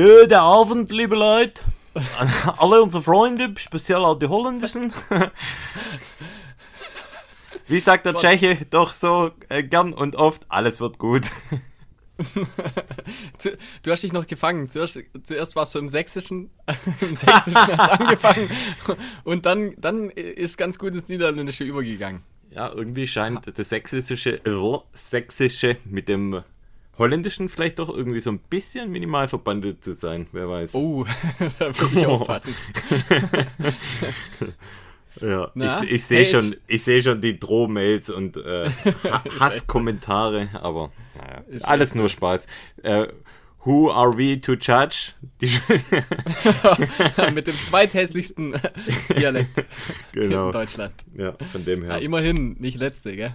Guten Abend, liebe Leute. An alle unsere Freunde, speziell auch die Holländischen. Wie sagt der Tscheche doch so äh, gern und oft, alles wird gut. Du hast dich noch gefangen. Zuerst, zuerst warst du im Sächsischen, im Sächsischen angefangen und dann, dann ist ganz gut ins Niederländische übergegangen. Ja, irgendwie scheint das Sächsische, äh, Sächsische mit dem Holländischen vielleicht doch irgendwie so ein bisschen minimal verbandelt zu sein, wer weiß. Oh, da würde ich aufpassen. ja, Na? ich, ich sehe hey, schon, ich sehe schon die Drohmails und äh, Hasskommentare, aber naja, alles nur Spaß. Äh, Who are we to judge? Mit dem zweithässlichsten Dialekt genau. in Deutschland. Ja, von dem her. Ja, immerhin, nicht letzte, gell?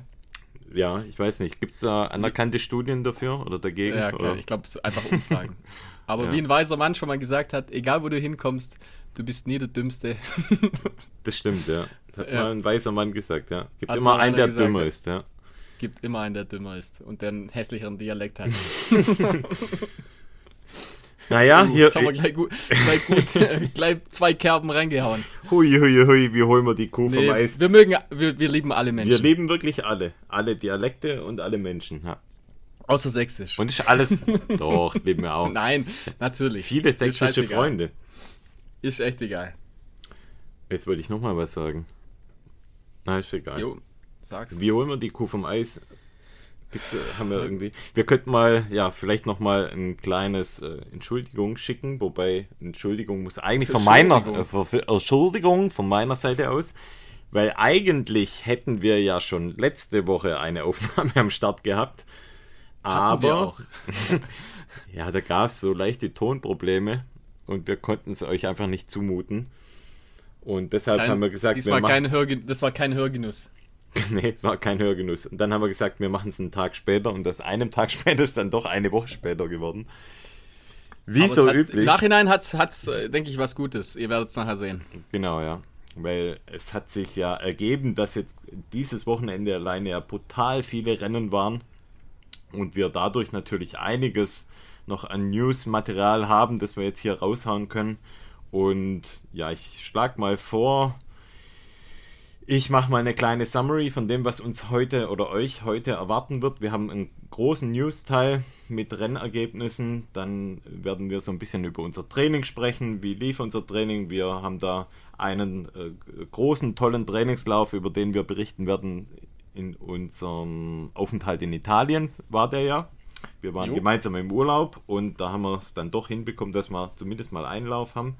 Ja, ich weiß nicht. Gibt es da anerkannte Studien dafür oder dagegen? Ja, klar. Oder? Ich glaube, es ist einfach Umfragen. Aber ja. wie ein weiser Mann schon mal gesagt hat, egal wo du hinkommst, du bist nie der Dümmste. das stimmt, ja. Hat ja. mal ein weiser Mann gesagt, ja. Gibt hat immer einen, der gesagt, dümmer ist, ja. Gibt immer einen, der dümmer ist und der einen hässlicheren Dialekt hat. Naja, uh, hier. Jetzt haben wir gleich, gut, gleich, gut, gleich zwei Kerben reingehauen. Hui, hui, hui, wie holen wir die Kuh nee, vom Eis? Wir mögen, wir, wir lieben alle Menschen. Wir lieben wirklich alle. Alle Dialekte und alle Menschen, ja. Außer Sächsisch. Und ist alles. Doch, lieben wir auch. Nein, natürlich. Viele sächsische Freunde. Ist echt egal. Jetzt wollte ich nochmal was sagen. Na, ist egal. Jo, sag's. Wie holen wir die Kuh vom Eis? Gibt's, äh, haben wir irgendwie. Wir könnten mal, ja, vielleicht nochmal ein kleines äh, Entschuldigung schicken, wobei Entschuldigung muss eigentlich von meiner äh, für, für Entschuldigung von meiner Seite aus, weil eigentlich hätten wir ja schon letzte Woche eine Aufnahme am Start gehabt, aber ja, da gab es so leichte Tonprobleme und wir konnten es euch einfach nicht zumuten. Und deshalb kein, haben wir gesagt, wir kein das war kein Hörgenuss. nee, war kein Hörgenuss. Und dann haben wir gesagt, wir machen es einen Tag später und das einem Tag später ist dann doch eine Woche später geworden. Wie Aber so hat, üblich. Im Nachhinein hat es, äh, denke ich, was Gutes. Ihr werdet es nachher sehen. Genau, ja. Weil es hat sich ja ergeben, dass jetzt dieses Wochenende alleine ja brutal viele Rennen waren und wir dadurch natürlich einiges noch an News-Material haben, das wir jetzt hier raushauen können. Und ja, ich schlage mal vor, ich mache mal eine kleine Summary von dem, was uns heute oder euch heute erwarten wird. Wir haben einen großen News-Teil mit Rennergebnissen. Dann werden wir so ein bisschen über unser Training sprechen. Wie lief unser Training? Wir haben da einen äh, großen, tollen Trainingslauf, über den wir berichten werden. In unserem Aufenthalt in Italien war der ja. Wir waren jo. gemeinsam im Urlaub und da haben wir es dann doch hinbekommen, dass wir zumindest mal einen Lauf haben.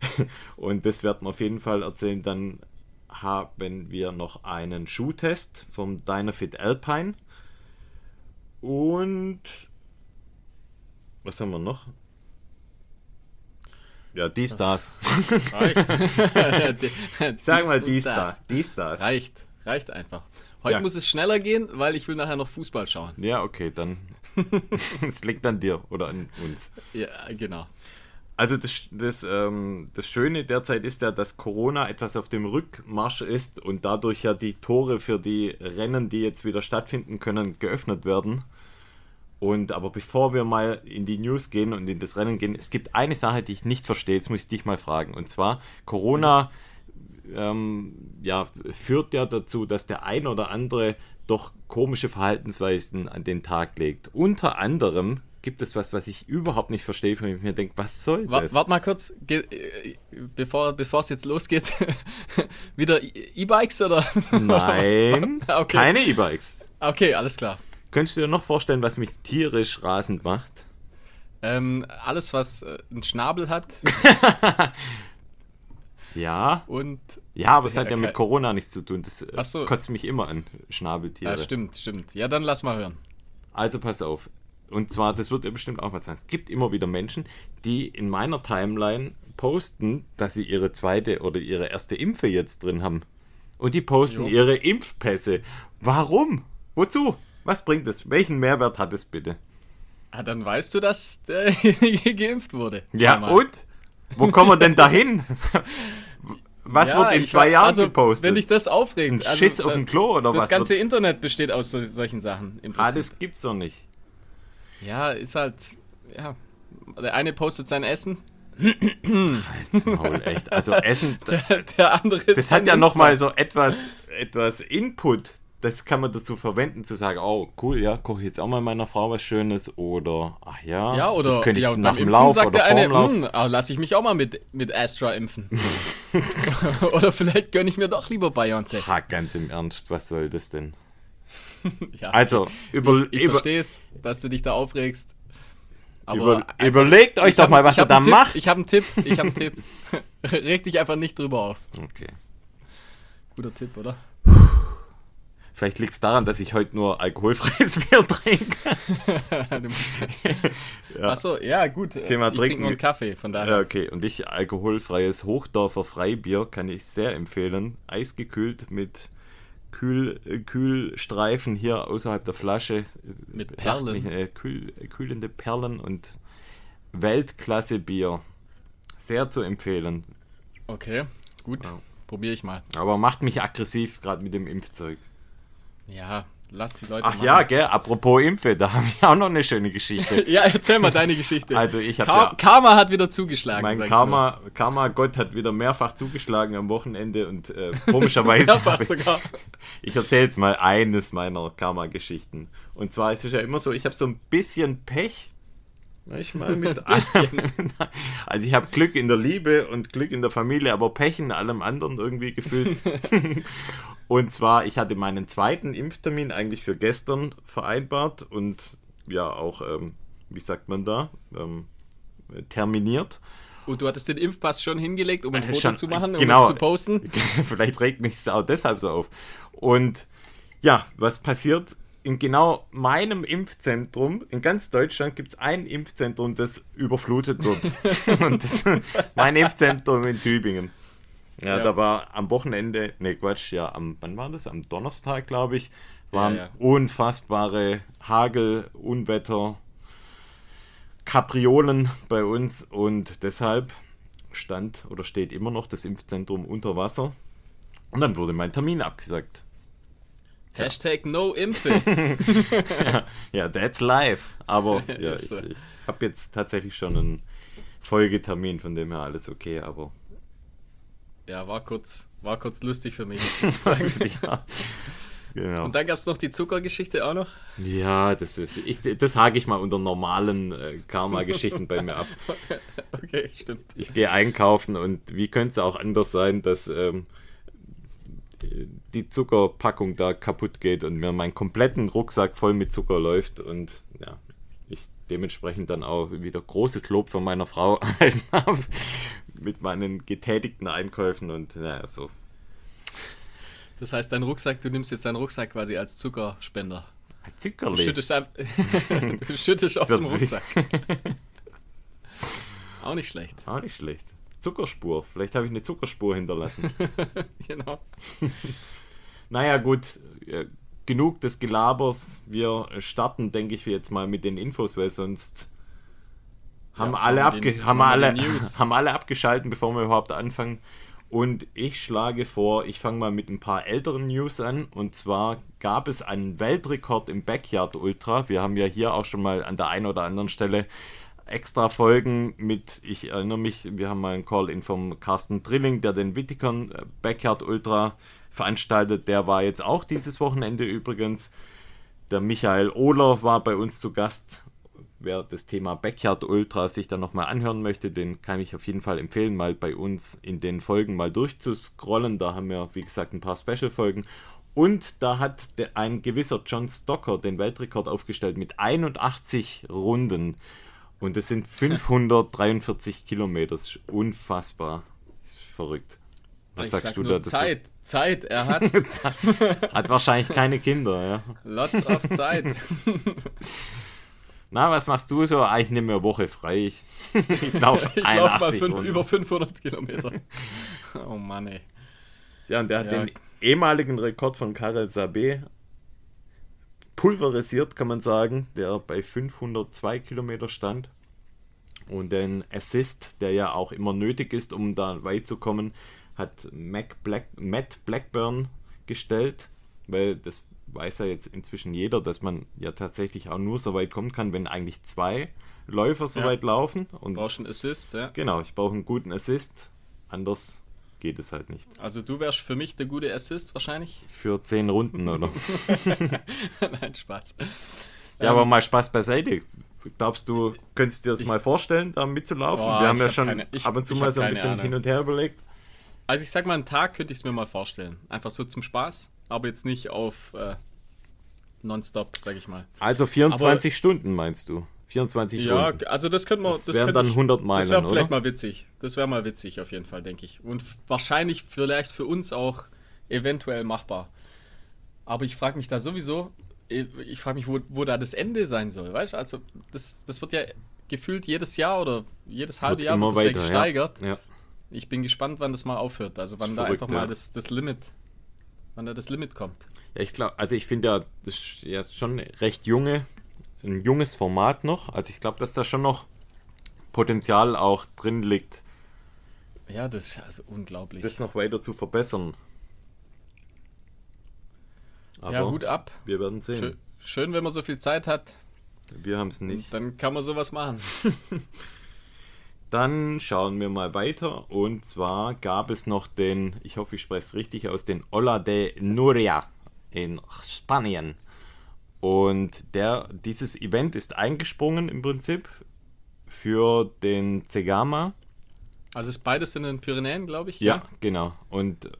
und das werden wir auf jeden Fall erzählen. Dann haben wir noch einen Schuhtest vom Dynafit Alpine. Und was haben wir noch? Ja, dies, das. Reicht. Sag mal dies, das. Dies, das. Reicht, reicht einfach. Heute ja. muss es schneller gehen, weil ich will nachher noch Fußball schauen. Ja, okay, dann. es liegt an dir oder an uns. Ja, genau. Also das, das, ähm, das Schöne derzeit ist ja, dass Corona etwas auf dem Rückmarsch ist und dadurch ja die Tore für die Rennen, die jetzt wieder stattfinden können, geöffnet werden. Und aber bevor wir mal in die News gehen und in das Rennen gehen, es gibt eine Sache, die ich nicht verstehe, jetzt muss ich dich mal fragen. Und zwar, Corona ähm, ja, führt ja dazu, dass der ein oder andere doch komische Verhaltensweisen an den Tag legt. Unter anderem gibt es was, was ich überhaupt nicht verstehe, wo ich mir denke, was soll das? Warte mal kurz, äh, bevor, bevor es jetzt losgeht, wieder E-Bikes oder? Nein, okay. keine E-Bikes. Okay, alles klar. Könntest du dir noch vorstellen, was mich tierisch rasend macht? Ähm, alles, was äh, einen Schnabel hat. ja. Und. Ja, aber es hat ja mit Corona nichts zu tun. Das äh, so. kotzt mich immer an, Schnabeltiere. Ja, stimmt, stimmt. Ja, dann lass mal hören. Also pass auf. Und zwar, das wird ja bestimmt auch was sein. Es gibt immer wieder Menschen, die in meiner Timeline posten, dass sie ihre zweite oder ihre erste Impfe jetzt drin haben. Und die posten jo. ihre Impfpässe. Warum? Wozu? Was bringt es? Welchen Mehrwert hat es bitte? Ah, dann weißt du, dass derjenige geimpft wurde. Zweimal. Ja, und? Wo kommen wir denn dahin? Was ja, wird in zwei Jahren also, gepostet? Wenn dich das aufregt. Ein Schiss also, auf dem Klo oder das was? Das ganze wird? Internet besteht aus so, solchen Sachen. Im ah, das gibt's doch nicht. Ja, ist halt, ja. Der eine postet sein Essen. Halt's Maul, echt. Also Essen, Der, der andere ist das hat ja nochmal so etwas, etwas Input. Das kann man dazu verwenden, zu sagen, oh cool, ja, koche ich jetzt auch mal meiner Frau was Schönes oder, ach ja, Ja, oder das könnte ich ja, nach dem Lauf sagt oder der vorm eine, Lauf. "Hm, ah, lass ich mich auch mal mit, mit Astra impfen. oder vielleicht gönne ich mir doch lieber BioNTech. Ha, ganz im Ernst, was soll das denn? Ja, Also, über, ich über, verstehe es, dass du dich da aufregst. Aber über, einfach- überlegt euch ich doch hab- mal, was ich ihr da Tipp, macht. Ich habe einen Tipp, ich habe einen Tipp. Reg dich einfach nicht drüber auf. Okay. Guter Tipp, oder? Vielleicht liegt es daran, dass ich heute nur alkoholfreies Bier trinke. ja. Achso, ja, gut. Thema ich Trinken. trinke nur einen Kaffee, von daher. Ja, okay. Und ich alkoholfreies Hochdorfer Freibier kann ich sehr empfehlen. Eisgekühlt mit Kühl, äh, Kühlstreifen hier außerhalb der Flasche. Mit Perlen. Mich, äh, kühl, kühlende Perlen und Weltklasse Bier. Sehr zu empfehlen. Okay, gut. Ja. Probiere ich mal. Aber macht mich aggressiv, gerade mit dem Impfzeug. Ja, lass die Leute Ach machen. ja, gell, apropos Impfe, da habe ich auch noch eine schöne Geschichte. Ja, erzähl mal deine Geschichte. Also ich habe Kar ja, Karma hat wieder zugeschlagen. mein Karma, Karma Gott hat wieder mehrfach zugeschlagen am Wochenende und äh, komischerweise, Mehrfach ich, sogar. ich erzähle jetzt mal eines meiner Karma-Geschichten. Und zwar ist es ja immer so, ich habe so ein bisschen Pech. Manchmal mit bisschen. Also ich habe Glück in der Liebe und Glück in der Familie, aber Pech in allem anderen irgendwie gefühlt. und zwar, ich hatte meinen zweiten Impftermin eigentlich für gestern vereinbart und ja auch, ähm, wie sagt man da, ähm, terminiert. Und du hattest den Impfpass schon hingelegt, um ein Äh, Foto schon, zu machen, um genau. es zu posten. Vielleicht regt mich es auch deshalb so auf. Und ja, was passiert? In genau meinem Impfzentrum, in ganz Deutschland, gibt es ein Impfzentrum, das überflutet wird. Und das mein Impfzentrum in Tübingen. Ja, Ja. da war am Wochenende, ne Quatsch, ja, am, wann war das? Am Donnerstag, glaube ich, waren Ja, ja. unfassbare Hagel, Unwetter, Kapriolen bei uns und deshalb stand oder steht immer noch das Impfzentrum unter Wasser. Und dann wurde mein Termin abgesagt. Hashtag no Impfe. Ja, that's life. Aber ja, Ist ich, ich habe jetzt tatsächlich schon einen Folgetermin, von dem her alles okay, aber ja, war kurz, war kurz lustig für mich. muss ich sagen. ja, genau. Und dann gab es noch die Zuckergeschichte auch noch. Ja, das ist, ich, das hake ich mal unter normalen äh, Karma-Geschichten bei mir ab. Okay, stimmt. Ich gehe einkaufen und wie könnte es auch anders sein, dass ähm, die Zuckerpackung da kaputt geht und mir meinen kompletten Rucksack voll mit Zucker läuft und ja, ich dementsprechend dann auch wieder großes Lob von meiner Frau erhalten habe mit meinen getätigten Einkäufen und naja, so. Das heißt, dein Rucksack, du nimmst jetzt deinen Rucksack quasi als Zuckerspender. Ein Du Zuckerli. schüttest, ein- du schüttest aus dem Rucksack. Auch nicht schlecht. Auch nicht schlecht. Zuckerspur. Vielleicht habe ich eine Zuckerspur hinterlassen. Genau. Naja, gut, äh, genug des Gelabers. Wir starten, denke ich, jetzt mal mit den Infos, weil sonst haben, Ja, alle, abge die- haben, alle, haben alle abgeschalten, bevor wir überhaupt anfangen. Und ich schlage vor, ich fange mal mit ein paar älteren News an. Und zwar gab es einen Weltrekord im Backyard Ultra. Wir haben ja hier auch schon mal an der einen oder anderen Stelle extra Folgen mit, ich erinnere mich, wir haben mal einen Call-In vom Carsten Drilling, der den Wittikern äh, Backyard Ultra veranstaltet. Der war jetzt auch dieses Wochenende übrigens. Der Michael Ohler war bei uns zu Gast. Wer das Thema Backyard Ultra sich dann nochmal anhören möchte, den kann ich auf jeden Fall empfehlen, mal bei uns in den Folgen mal durchzuscrollen. Da haben wir, wie gesagt, ein paar Special-Folgen. Und da hat ein gewisser John Stocker den Weltrekord aufgestellt mit 81 Runden. Und das sind 543 Kilometer. Das ist unfassbar. Das ist verrückt. Was ich sagst sag du da dazu? Zeit, Zeit, er hat Hat wahrscheinlich keine Kinder, ja. lots of Zeit. Na, was machst du so? Ah, ich nehme mir eine Woche frei. Ich, ich laufe Ich laufe mal 81 fünf, über 500 Kilometer. Oh Mann, ey. Ja, und der hat Ja. den ehemaligen Rekord von Karel Sabé pulverisiert, kann man sagen, der bei 502 Kilometer stand. Und den Assist, der ja auch immer nötig ist, um da weit zu kommen, hat Mac Black, Matt Blackburn gestellt, weil das weiß ja jetzt inzwischen jeder, dass man ja tatsächlich auch nur so weit kommen kann, wenn eigentlich zwei Läufer so Ja. weit laufen. Und Brauchst einen Assist, ja. genau, ich brauche einen guten Assist. Anders geht es halt nicht. Also du wärst für mich der gute Assist wahrscheinlich. Für zehn Runden, oder? Nein, Spaß. ja, aber mal Spaß beiseite. Glaubst du, könntest du dir das Ich- mal vorstellen, da mitzulaufen? Boah, Wir haben ja hab schon keine- ich- ab und zu mal so ein bisschen Ahnung. hin und her überlegt. Also ich sag mal, einen Tag könnte ich es mir mal vorstellen. Einfach so zum Spaß, aber jetzt nicht auf äh, Nonstop, sag ich mal. Also 24 Stunden meinst du? 24 Ja, Runden. also das könnte man. Das Das, wären dann ich, 100 Meilen, Das wäre vielleicht oder? mal witzig. Das wäre mal witzig auf jeden Fall, denke ich. Und wahrscheinlich vielleicht für uns auch eventuell machbar. Aber ich frage mich da sowieso, ich frage mich, wo, wo da das Ende sein soll, weißt du? Also das, das wird ja gefühlt jedes Jahr oder jedes halbe Jahr immer wird das ja weiter, gesteigert. Ja. ja. Ich bin gespannt, wann das mal aufhört. Also wann da verrückt, einfach ja. mal das, das Limit, wann da das Limit kommt. Ja, ich glaube, also ich finde ja, das ist ja schon recht junge, ein junges Format noch. Also ich glaube, dass da schon noch Potenzial auch drin liegt, Ja, das ist also unglaublich. das noch weiter zu verbessern. Aber ja, Hut ab. wir werden sehen. Schön, schön, wenn man so viel Zeit hat. Wir haben es nicht. Dann kann man sowas machen. Dann schauen wir mal weiter. Und zwar gab es noch den, ich hoffe, ich spreche es richtig aus, den Ola de Nuria in Spanien. Und der, dieses Event ist eingesprungen im Prinzip für den Zegama. Also ist beides in den Pyrenäen, glaube ich. Ja, genau. Und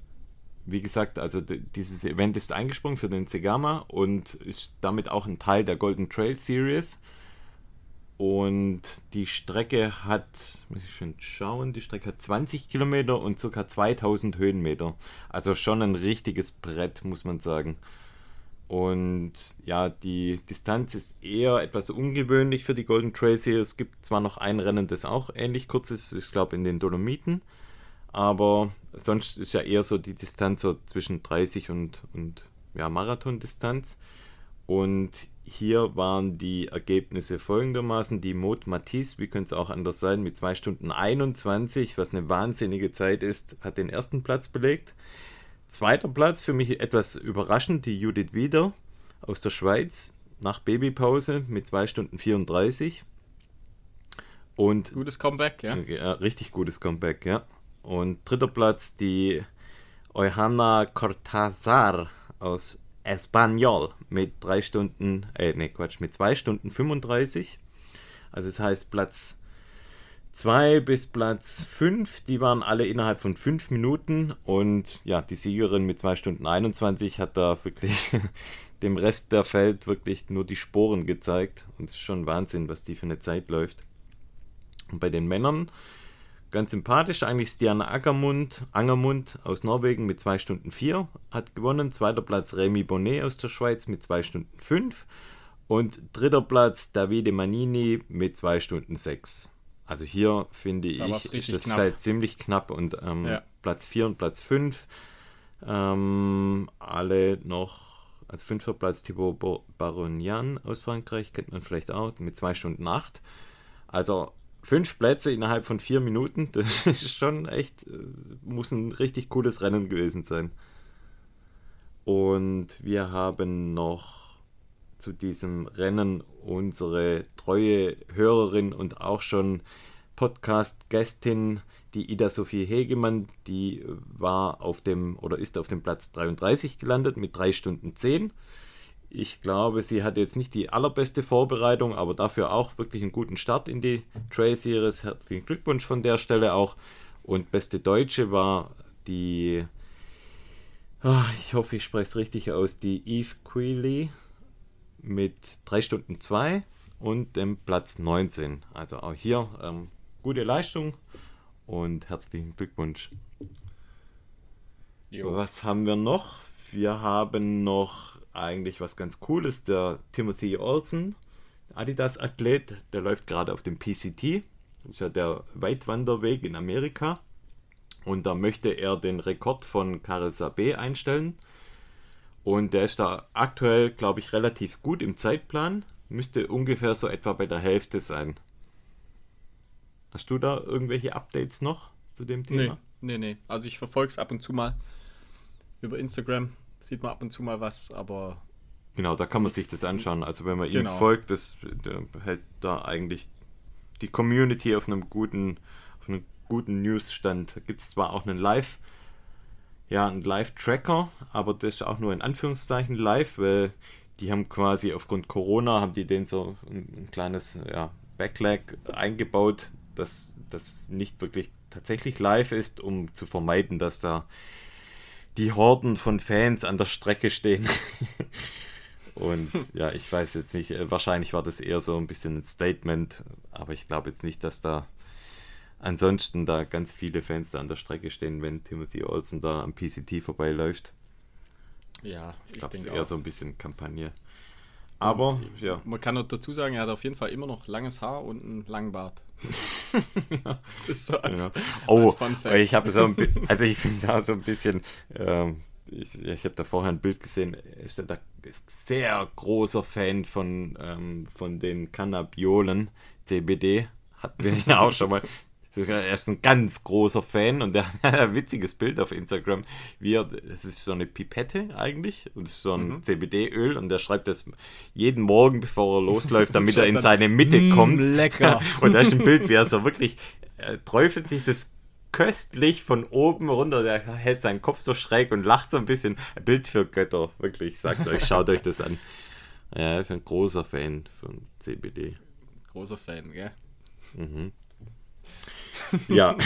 wie gesagt, also dieses Event ist eingesprungen für den Segama und ist damit auch ein Teil der Golden Trail Series. Und die Strecke hat, muss ich schon schauen, die Strecke hat 20 Kilometer und ca. 2000 Höhenmeter. Also schon ein richtiges Brett, muss man sagen. Und ja, die Distanz ist eher etwas ungewöhnlich für die Golden Trail Series. Es gibt zwar noch ein Rennen, das auch ähnlich kurz ist, ich glaube in den Dolomiten. Aber sonst ist ja eher so die Distanz so zwischen 30 und, und ja, Marathondistanz. Und hier waren die Ergebnisse folgendermaßen. Die Mot Matisse, wie könnte es auch anders sein, mit 2 Stunden 21, was eine wahnsinnige Zeit ist, hat den ersten Platz belegt. Zweiter Platz, für mich etwas überraschend, die Judith Wieder aus der Schweiz nach Babypause mit 2 Stunden 34. Und Gutes Comeback, ja. ja, richtig gutes Comeback, ja. Und dritter Platz die Euhana Cortázar aus Espanyol mit drei Stunden, äh, ne Quatsch, mit zwei Stunden 35. Also das heißt Platz 2 bis Platz 5, die waren alle innerhalb von 5 Minuten und ja, die Siegerin mit 2 Stunden 21 hat da wirklich dem Rest der Feld wirklich nur die Sporen gezeigt und es ist schon Wahnsinn, was die für eine Zeit läuft. Und bei den Männern ganz sympathisch eigentlich Stian Ackermund, Angermund aus Norwegen mit 2 Stunden 4 hat gewonnen. Zweiter Platz Remy Bonnet aus der Schweiz mit 2 Stunden 5 und dritter Platz Davide Manini mit 2 Stunden 6. Also hier finde Da ich das knapp. Feld ziemlich knapp und ähm, Ja. Platz 4 und Platz 5 ähm, alle noch, also fünfter Platz Thibaut Baronian aus Frankreich, kennt man vielleicht auch, mit 2 Stunden 8. Also fünf Plätze innerhalb von vier Minuten, das ist schon echt, äh, muss ein richtig cooles Rennen gewesen sein. Und wir haben noch zu diesem Rennen unsere treue Hörerin und auch schon Podcast-Gästin, die Ida Sophie Hegemann, die war auf dem oder ist auf dem Platz 33 gelandet mit 3 Stunden 10. Ich glaube, sie hat jetzt nicht die allerbeste Vorbereitung, aber dafür auch wirklich einen guten Start in die Trail Series. Herzlichen Glückwunsch von der Stelle auch. Und beste Deutsche war die, ah, ich hoffe, ich spreche es richtig aus, die Eve Queely mit 3 Stunden 2 und dem Platz 19. Also auch hier ähm, gute Leistung und herzlichen Glückwunsch. Jo. Was haben wir noch? Wir haben noch eigentlich was ganz Cooles. Der Timothy Olsen, Adidas-Athlet, der läuft gerade auf dem PCT. Das ist ja der Weitwanderweg in Amerika. Und da möchte er den Rekord von Karel Sabé einstellen. Und der ist da aktuell, glaube ich, relativ gut im Zeitplan. Müsste ungefähr so etwa bei der Hälfte sein. Hast du da irgendwelche Updates noch zu dem Thema? Nee, nee, nee. Also ich verfolge es ab und zu mal über Instagram. Sieht man ab und zu mal was, aber Genau, da kann man sich das anschauen. Also wenn man Genau. ihm folgt, das der hält da eigentlich die Community auf einem guten, auf einem guten Newsstand. Da gibt es zwar auch einen Live, ja, einen Live-Tracker, aber das ist auch nur in Anführungszeichen live, weil die haben quasi aufgrund Corona haben die den so ein, ein kleines ja, Backlag eingebaut, dass das nicht wirklich tatsächlich live ist, um zu vermeiden, dass da die Horden von Fans an der Strecke stehen. Und ja, ich weiß jetzt nicht, äh, wahrscheinlich war das eher so ein bisschen ein Statement, aber ich glaube jetzt nicht, dass da ansonsten da ganz viele Fans da an der Strecke stehen, wenn Timothy Olsen da am PCT vorbeiläuft. Ja, Ich ich, glaube, es ist eher auch. so ein bisschen Kampagne. Aber, ja, Man kann noch dazu sagen, er hat auf jeden Fall immer noch langes Haar und einen langen Bart. Das ist so als, Ja. Oh, als ich habe so ein also ich finde da so ein bisschen, ähm, ich, ich habe da vorher ein Bild gesehen, ist da ist sehr großer Fan von, ähm, von den Cannabiolen, CBD, hatten wir ja auch schon mal. Er ist ein ganz großer Fan und der hat ein witziges Bild auf Instagram. Wie er, das ist so eine Pipette eigentlich und es ist so ein Mhm. CBD-Öl und der schreibt das jeden Morgen, bevor er losläuft, damit er in dann, seine Mitte "Mm, kommt. lecker. Und da ist ein Bild, wie er so wirklich äh, träufelt sich das köstlich von oben runter. Der hält seinen Kopf so schräg und lacht so ein bisschen. Ein Bild für Götter, wirklich. Ich sag's euch, schaut euch das an. Ja, er ist ein großer Fan von CBD. Großer Fan, gell? Ja.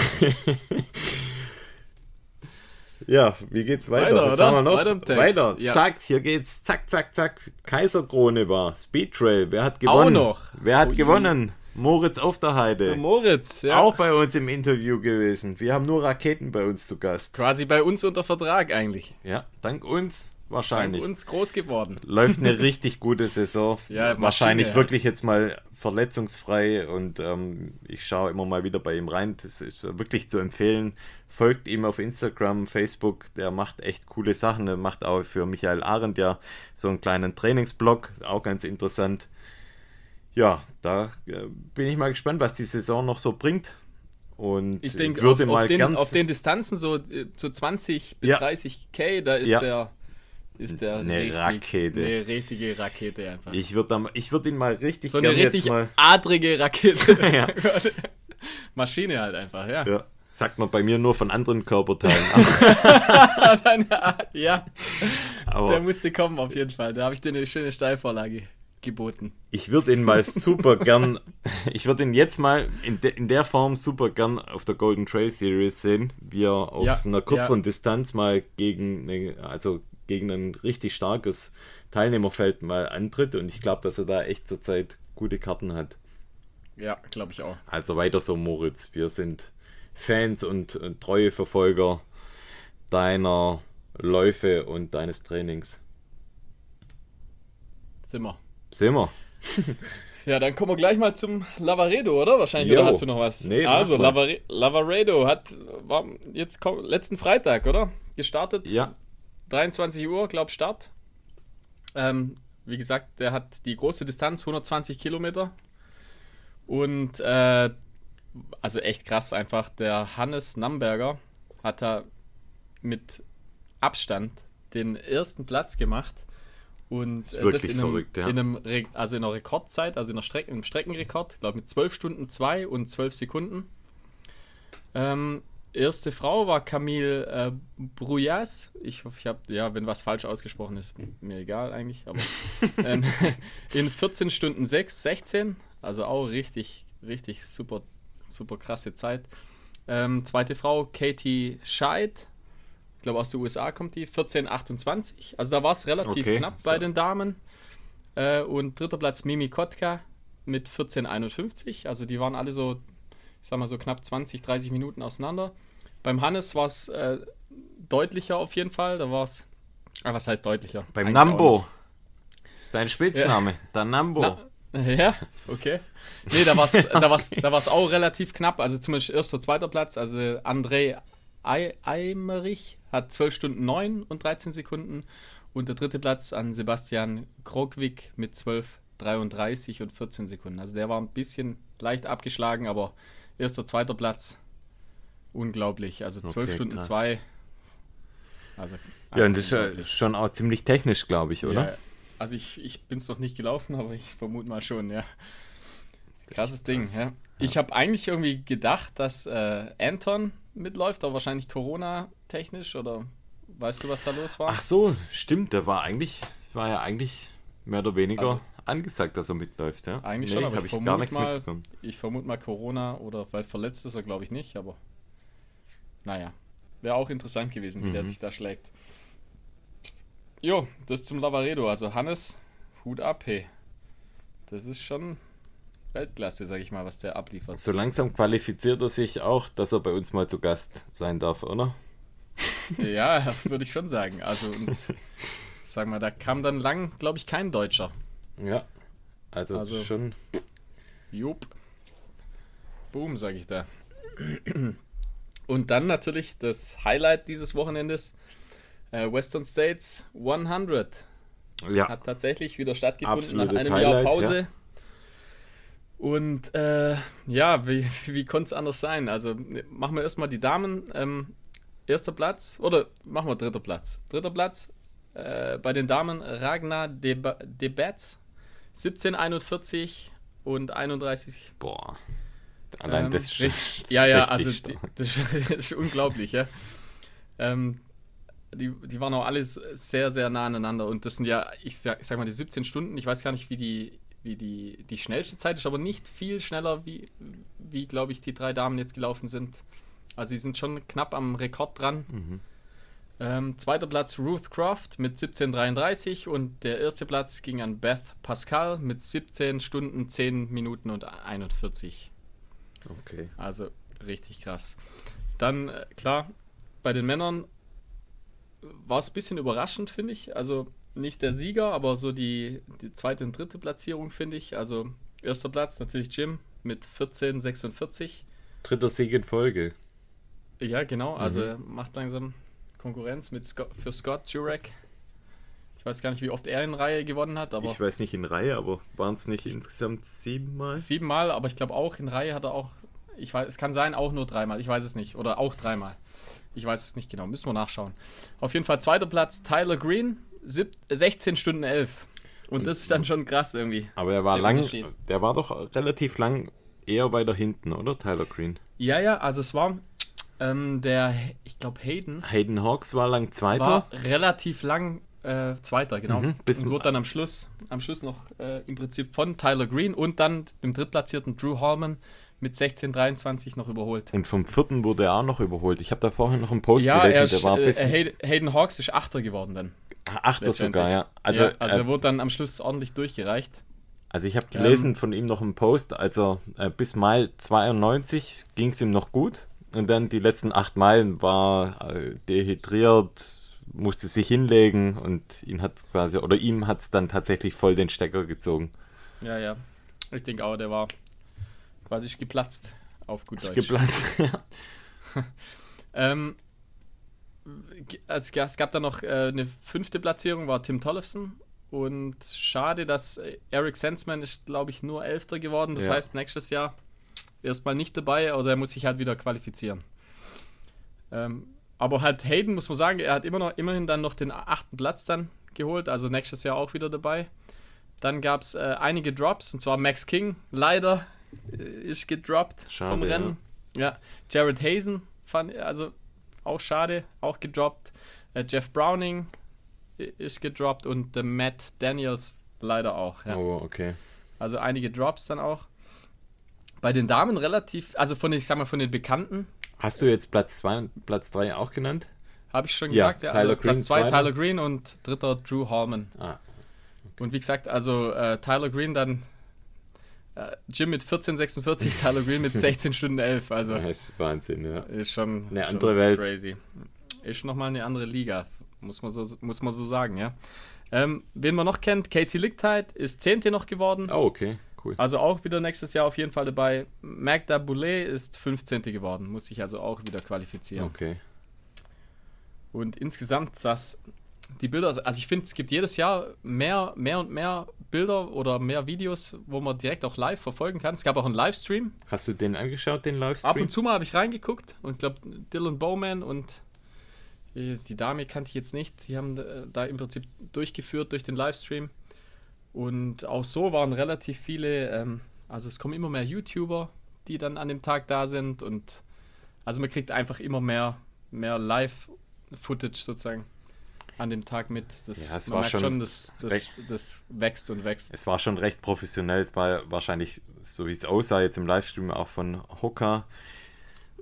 ja, wie geht's weiter? Weiter, Was oder? haben wir noch? Weiter. Weiter. Ja. Zack, hier geht's. Zack, zack, zack. Kaiserkrone war. Speedtrail. Wer hat gewonnen? noch. Wer hat Ui. gewonnen? Moritz auf der Heide. Der Moritz, ja. Auch bei uns im Interview gewesen. Wir haben nur Raketen bei uns zu Gast. Quasi bei uns unter Vertrag eigentlich. Ja, dank uns Wahrscheinlich. uns groß geworden. Läuft eine richtig gute Saison. Ja, Maschine, wahrscheinlich ja. wirklich jetzt mal verletzungsfrei und ähm, ich schaue immer mal wieder bei ihm rein. Das ist wirklich zu empfehlen. Folgt ihm auf Instagram, Facebook. Der macht echt coole Sachen. Er macht auch für Michael Arendt ja so einen kleinen Trainingsblog. Auch ganz interessant. Ja, da äh, bin ich mal gespannt, was die Saison noch so bringt. Und Ich denke, würde auf, mal auf, den, auf den Distanzen so äh, zu 20 bis Ja. 30 K, da ist Ja. der ist der Eine richtig, Rakete. Eine richtige Rakete einfach. Ich würde würd ihn mal richtig so eine gerne jetzt richtig mal. adrige Rakete. Ja. Maschine halt einfach, ja. Ja, sagt man bei mir nur von anderen Körperteilen. Aber, ja, der aber musste kommen auf jeden Fall. Da habe ich dir eine schöne Steilvorlage geboten. ich würde ihn mal super gern, ich würde ihn jetzt mal in, de, in der Form super gern auf der Golden Trail Series sehen, wie er auf Ja, einer kürzeren ja. Distanz mal gegen, also gegen ein richtig starkes Teilnehmerfeld mal antritt und ich glaube, dass er da echt zurzeit gute Karten hat. Ja, glaube ich auch. Also weiter so, Moritz. Wir sind Fans und, und treue Verfolger deiner Läufe und deines Trainings. Sind wir. Sehen wir. Ja, dann kommen wir gleich mal zum Lavaredo, oder? Wahrscheinlich, Jo. oder hast du noch was? Nee, also. Lavare Lavaredo hat, war jetzt komm, letzten Freitag, oder? Gestartet. Ja, 23 Uhr, glaub Start. Ähm, wie gesagt, der hat die große Distanz, 120 Kilometer. Und, äh, also echt krass einfach, der Hannes Namberger hat da mit Abstand den ersten Platz gemacht. Und äh, das in einem, verrückt, ja. in einem also in einer Rekordzeit, also in einer Streck im Streckenrekord, glaube mit 12 Stunden 2 und 12 Sekunden. Ähm, erste Frau war Camille äh, Brouillas. Ich hoffe, ich habe, ja, wenn was falsch ausgesprochen ist, mir egal eigentlich, aber ähm, in 14 Stunden 6, 16, also auch richtig, richtig super, super krasse Zeit. Ähm, zweite Frau, Katie Scheid. Ich glaube, aus den USA kommt die, 14,28. Also da war es relativ Okay, knapp bei so. den Damen. Äh, und dritter Platz Mimi Kotka mit 14,51. Also die waren alle so, ich sag mal so knapp 20, 30 Minuten auseinander. Beim Hannes war es äh, deutlicher auf jeden Fall. Da war es, ah, was heißt deutlicher? beim Eigentlich Nambo. Sein Spitzname, der Nambo. Na, ja, okay. Nee, da war es da war's, da war's auch relativ knapp. Also zumindest erster, zweiter Platz. Also André Ei- Eimerich hat 12 Stunden 9 und 13 Sekunden. Und der dritte Platz an Sebastian Krogwig mit 12, 33 und 14 Sekunden. Also der war ein bisschen leicht abgeschlagen, aber erster, zweiter Platz. Unglaublich. Also 12 Okay, Stunden krass. 2. Also, ja, und das ist schon auch ziemlich technisch, glaube ich, oder? Ja, Also ich, ich bin es noch nicht gelaufen, aber ich vermute mal schon, ja. Krasses Ding, krass. ja. Ich habe eigentlich irgendwie gedacht, dass äh, Anton mitläuft, aber wahrscheinlich Corona-technisch oder weißt du, was da los war? Ach so, stimmt, der war eigentlich, war ja eigentlich mehr oder weniger Also- angesagt, dass er mitläuft, ja? Eigentlich schon, aber ich ich gar vermute nichts mal- mitbekommen. Ich vermute mal Corona oder vielleicht verletzt ist er, glaube ich nicht, aber naja, wäre auch interessant gewesen, wie der Mhm. sich da schlägt. Jo, das zum Lavaredo. Also Hannes, Hut ab, hey. Das ist schon Weltklasse, sag ich mal, was der abliefert. So langsam qualifiziert er sich auch, dass er bei uns mal zu Gast sein darf, oder? ja, würde ich schon sagen. Also, und, sag mal, da kam dann lang, glaube ich, kein Deutscher. Ja, also, also schon. Jupp. Boom, sage ich da. Und dann natürlich das Highlight dieses Wochenendes: äh, Western States 100. Ja. Hat tatsächlich wieder stattgefunden Absolutes nach einem Highlight, Jahr Pause. Ja. Und äh, ja, wie, wie konnte es anders sein? Also machen wir erstmal die Damen. Ähm, erster Platz oder machen wir dritter Platz? Dritter Platz äh, bei den Damen Ragnar Debats 17, 41 und 31. Boah. Allein ähm, das ist ähm, richtig, Ja, ja, also das ist, das ist, unglaublich, ja. Ähm, die, die waren auch alles sehr, sehr nah aneinander. Und das sind ja, ich sag, ich sag mal, die 17 Stunden, ich weiß gar nicht, wie die, wie die, die schnellste Zeit ist, aber nicht viel schneller, wie, wie glaube ich, die drei Damen jetzt gelaufen sind. Also sie sind schon knapp am Rekord dran. Mhm. Ähm, zweiter Platz Ruth Croft mit 17,33 und der erste Platz ging an Beth Pascal mit 17 Stunden, 10 Minuten und 41. Okay. Also richtig krass. Dann, äh, klar, bei den Männern war es ein bisschen überraschend, finde ich. Also nicht der Sieger, aber so die, die zweite und dritte Platzierung, finde ich. Also erster Platz natürlich Jim mit 14,46. Dritter Sieg in Folge. Ja, genau. Also er macht langsam Konkurrenz mit Scott, für Scott Jurek. Ich weiß gar nicht, wie oft er in Reihe gewonnen hat, aber ich weiß nicht in Reihe, aber waren es nicht insgesamt siebenmal? Siebenmal, aber ich glaube auch in Reihe hat er auch, ich weiß, es kann sein, auch nur dreimal, ich weiß es nicht. Oder auch dreimal. Ich weiß es nicht genau, müssen wir nachschauen. Auf jeden Fall zweiter Platz Tyler Green, sieb, 16 Stunden 11. Und das ist dann schon krass irgendwie. Aber er war Der lang, der war doch relativ lang eher weiter hinten, oder? Tyler Green. Ja, ja, also es war ähm, der, ich glaube Hayden, Hayden Hawks war lang Zweiter. war relativ lang äh, Zweiter, genau. Mhm, bis- und wurde dann am Schluss, am Schluss noch äh, im Prinzip von Tyler Green und dann dem drittplatzierten Drew Hallman mit 16,23 noch überholt. Und vom vierten wurde er auch noch überholt. Ich habe da vorhin noch einen Post Ja, gelesen, der war ein äh, bisschen. Hayden, Hayden Hawks ist Achter geworden dann. Achter sogar, ja. Also, ja, also äh, er wurde dann am Schluss ordentlich durchgereicht. also ich habe gelesen von ihm noch einen Post, also äh, bis Mai 92 ging es ihm noch gut. Und dann die letzten acht Meilen war äh, dehydriert, musste sich hinlegen und ihn hat quasi, oder ihm hat es dann tatsächlich voll den Stecker gezogen. Ja, ja. Ich denke auch, der war quasi geplatzt, auf gut Deutsch. Geplatzt. Ähm, es, es gab dann noch äh, eine fünfte Platzierung, war Tim Tollefson. Und schade, dass Eric Sensman ist, glaube ich, nur Elfter geworden. Das Ja. heißt, nächstes Jahr erstmal nicht dabei oder er muss sich halt wieder qualifizieren. Ähm, aber halt Hayden, muss man sagen, er hat immer noch, immerhin dann noch den achten Platz dann geholt. Also nächstes Jahr auch wieder dabei. Dann gab es äh, einige Drops, und zwar Max King, leider äh, ist gedroppt Schade, vom Rennen. Ja, Jared Hazen, fand, also auch schade, auch gedroppt. Äh, Jeff Browning i- ist gedroppt und der Matt Daniels leider auch. Ja. Oh, okay. Also einige Drops dann auch. Bei den Damen relativ, also von den, ich sag mal, von den Bekannten, Hast du jetzt Platz 2 und Platz 3 auch genannt? habe ich schon Ja, gesagt. Ja, Tyler also Green Platz 2 zweiter. Tyler Green und dritter Drew Hallman. Ah, Und wie gesagt, also äh, Tyler Green dann äh, Jim mit 14,46, Tyler Green mit 16 Stunden 11. Also das ist Wahnsinn, ja. ist schon Eine schon andere Welt. Crazy. Ist nochmal eine andere Liga, muss man so, muss man so sagen, ja. Ähm, wen man noch kennt, Casey Lichtheit ist Zehnte noch geworden. Oh, okay, cool. Also auch wieder nächstes Jahr auf jeden Fall dabei. Magda Boulet ist 15. geworden, muss sich also auch wieder qualifizieren. Okay. Und insgesamt das die Bilder, also ich finde, es gibt jedes Jahr mehr, mehr und mehr Bilder oder mehr Videos, wo man direkt auch live verfolgen kann. Es gab auch einen Livestream. Hast du den angeschaut, den Livestream? Ab und zu mal habe ich reingeguckt und ich glaube, Dylan Bowman und äh, die Dame kannte ich jetzt nicht. Die haben äh, da im Prinzip durchgeführt durch den Livestream. Und auch so waren relativ viele, ähm, also es kommen immer mehr YouTuber, die dann an dem Tag da sind und also man kriegt einfach immer mehr, mehr Live-Footage sozusagen an dem Tag mit. Das, Ja, es man war merkt schon schon, das, das, das wächst und wächst. Es war schon recht professionell. Es war wahrscheinlich, so wie es aussah, jetzt im Livestream auch von Hooker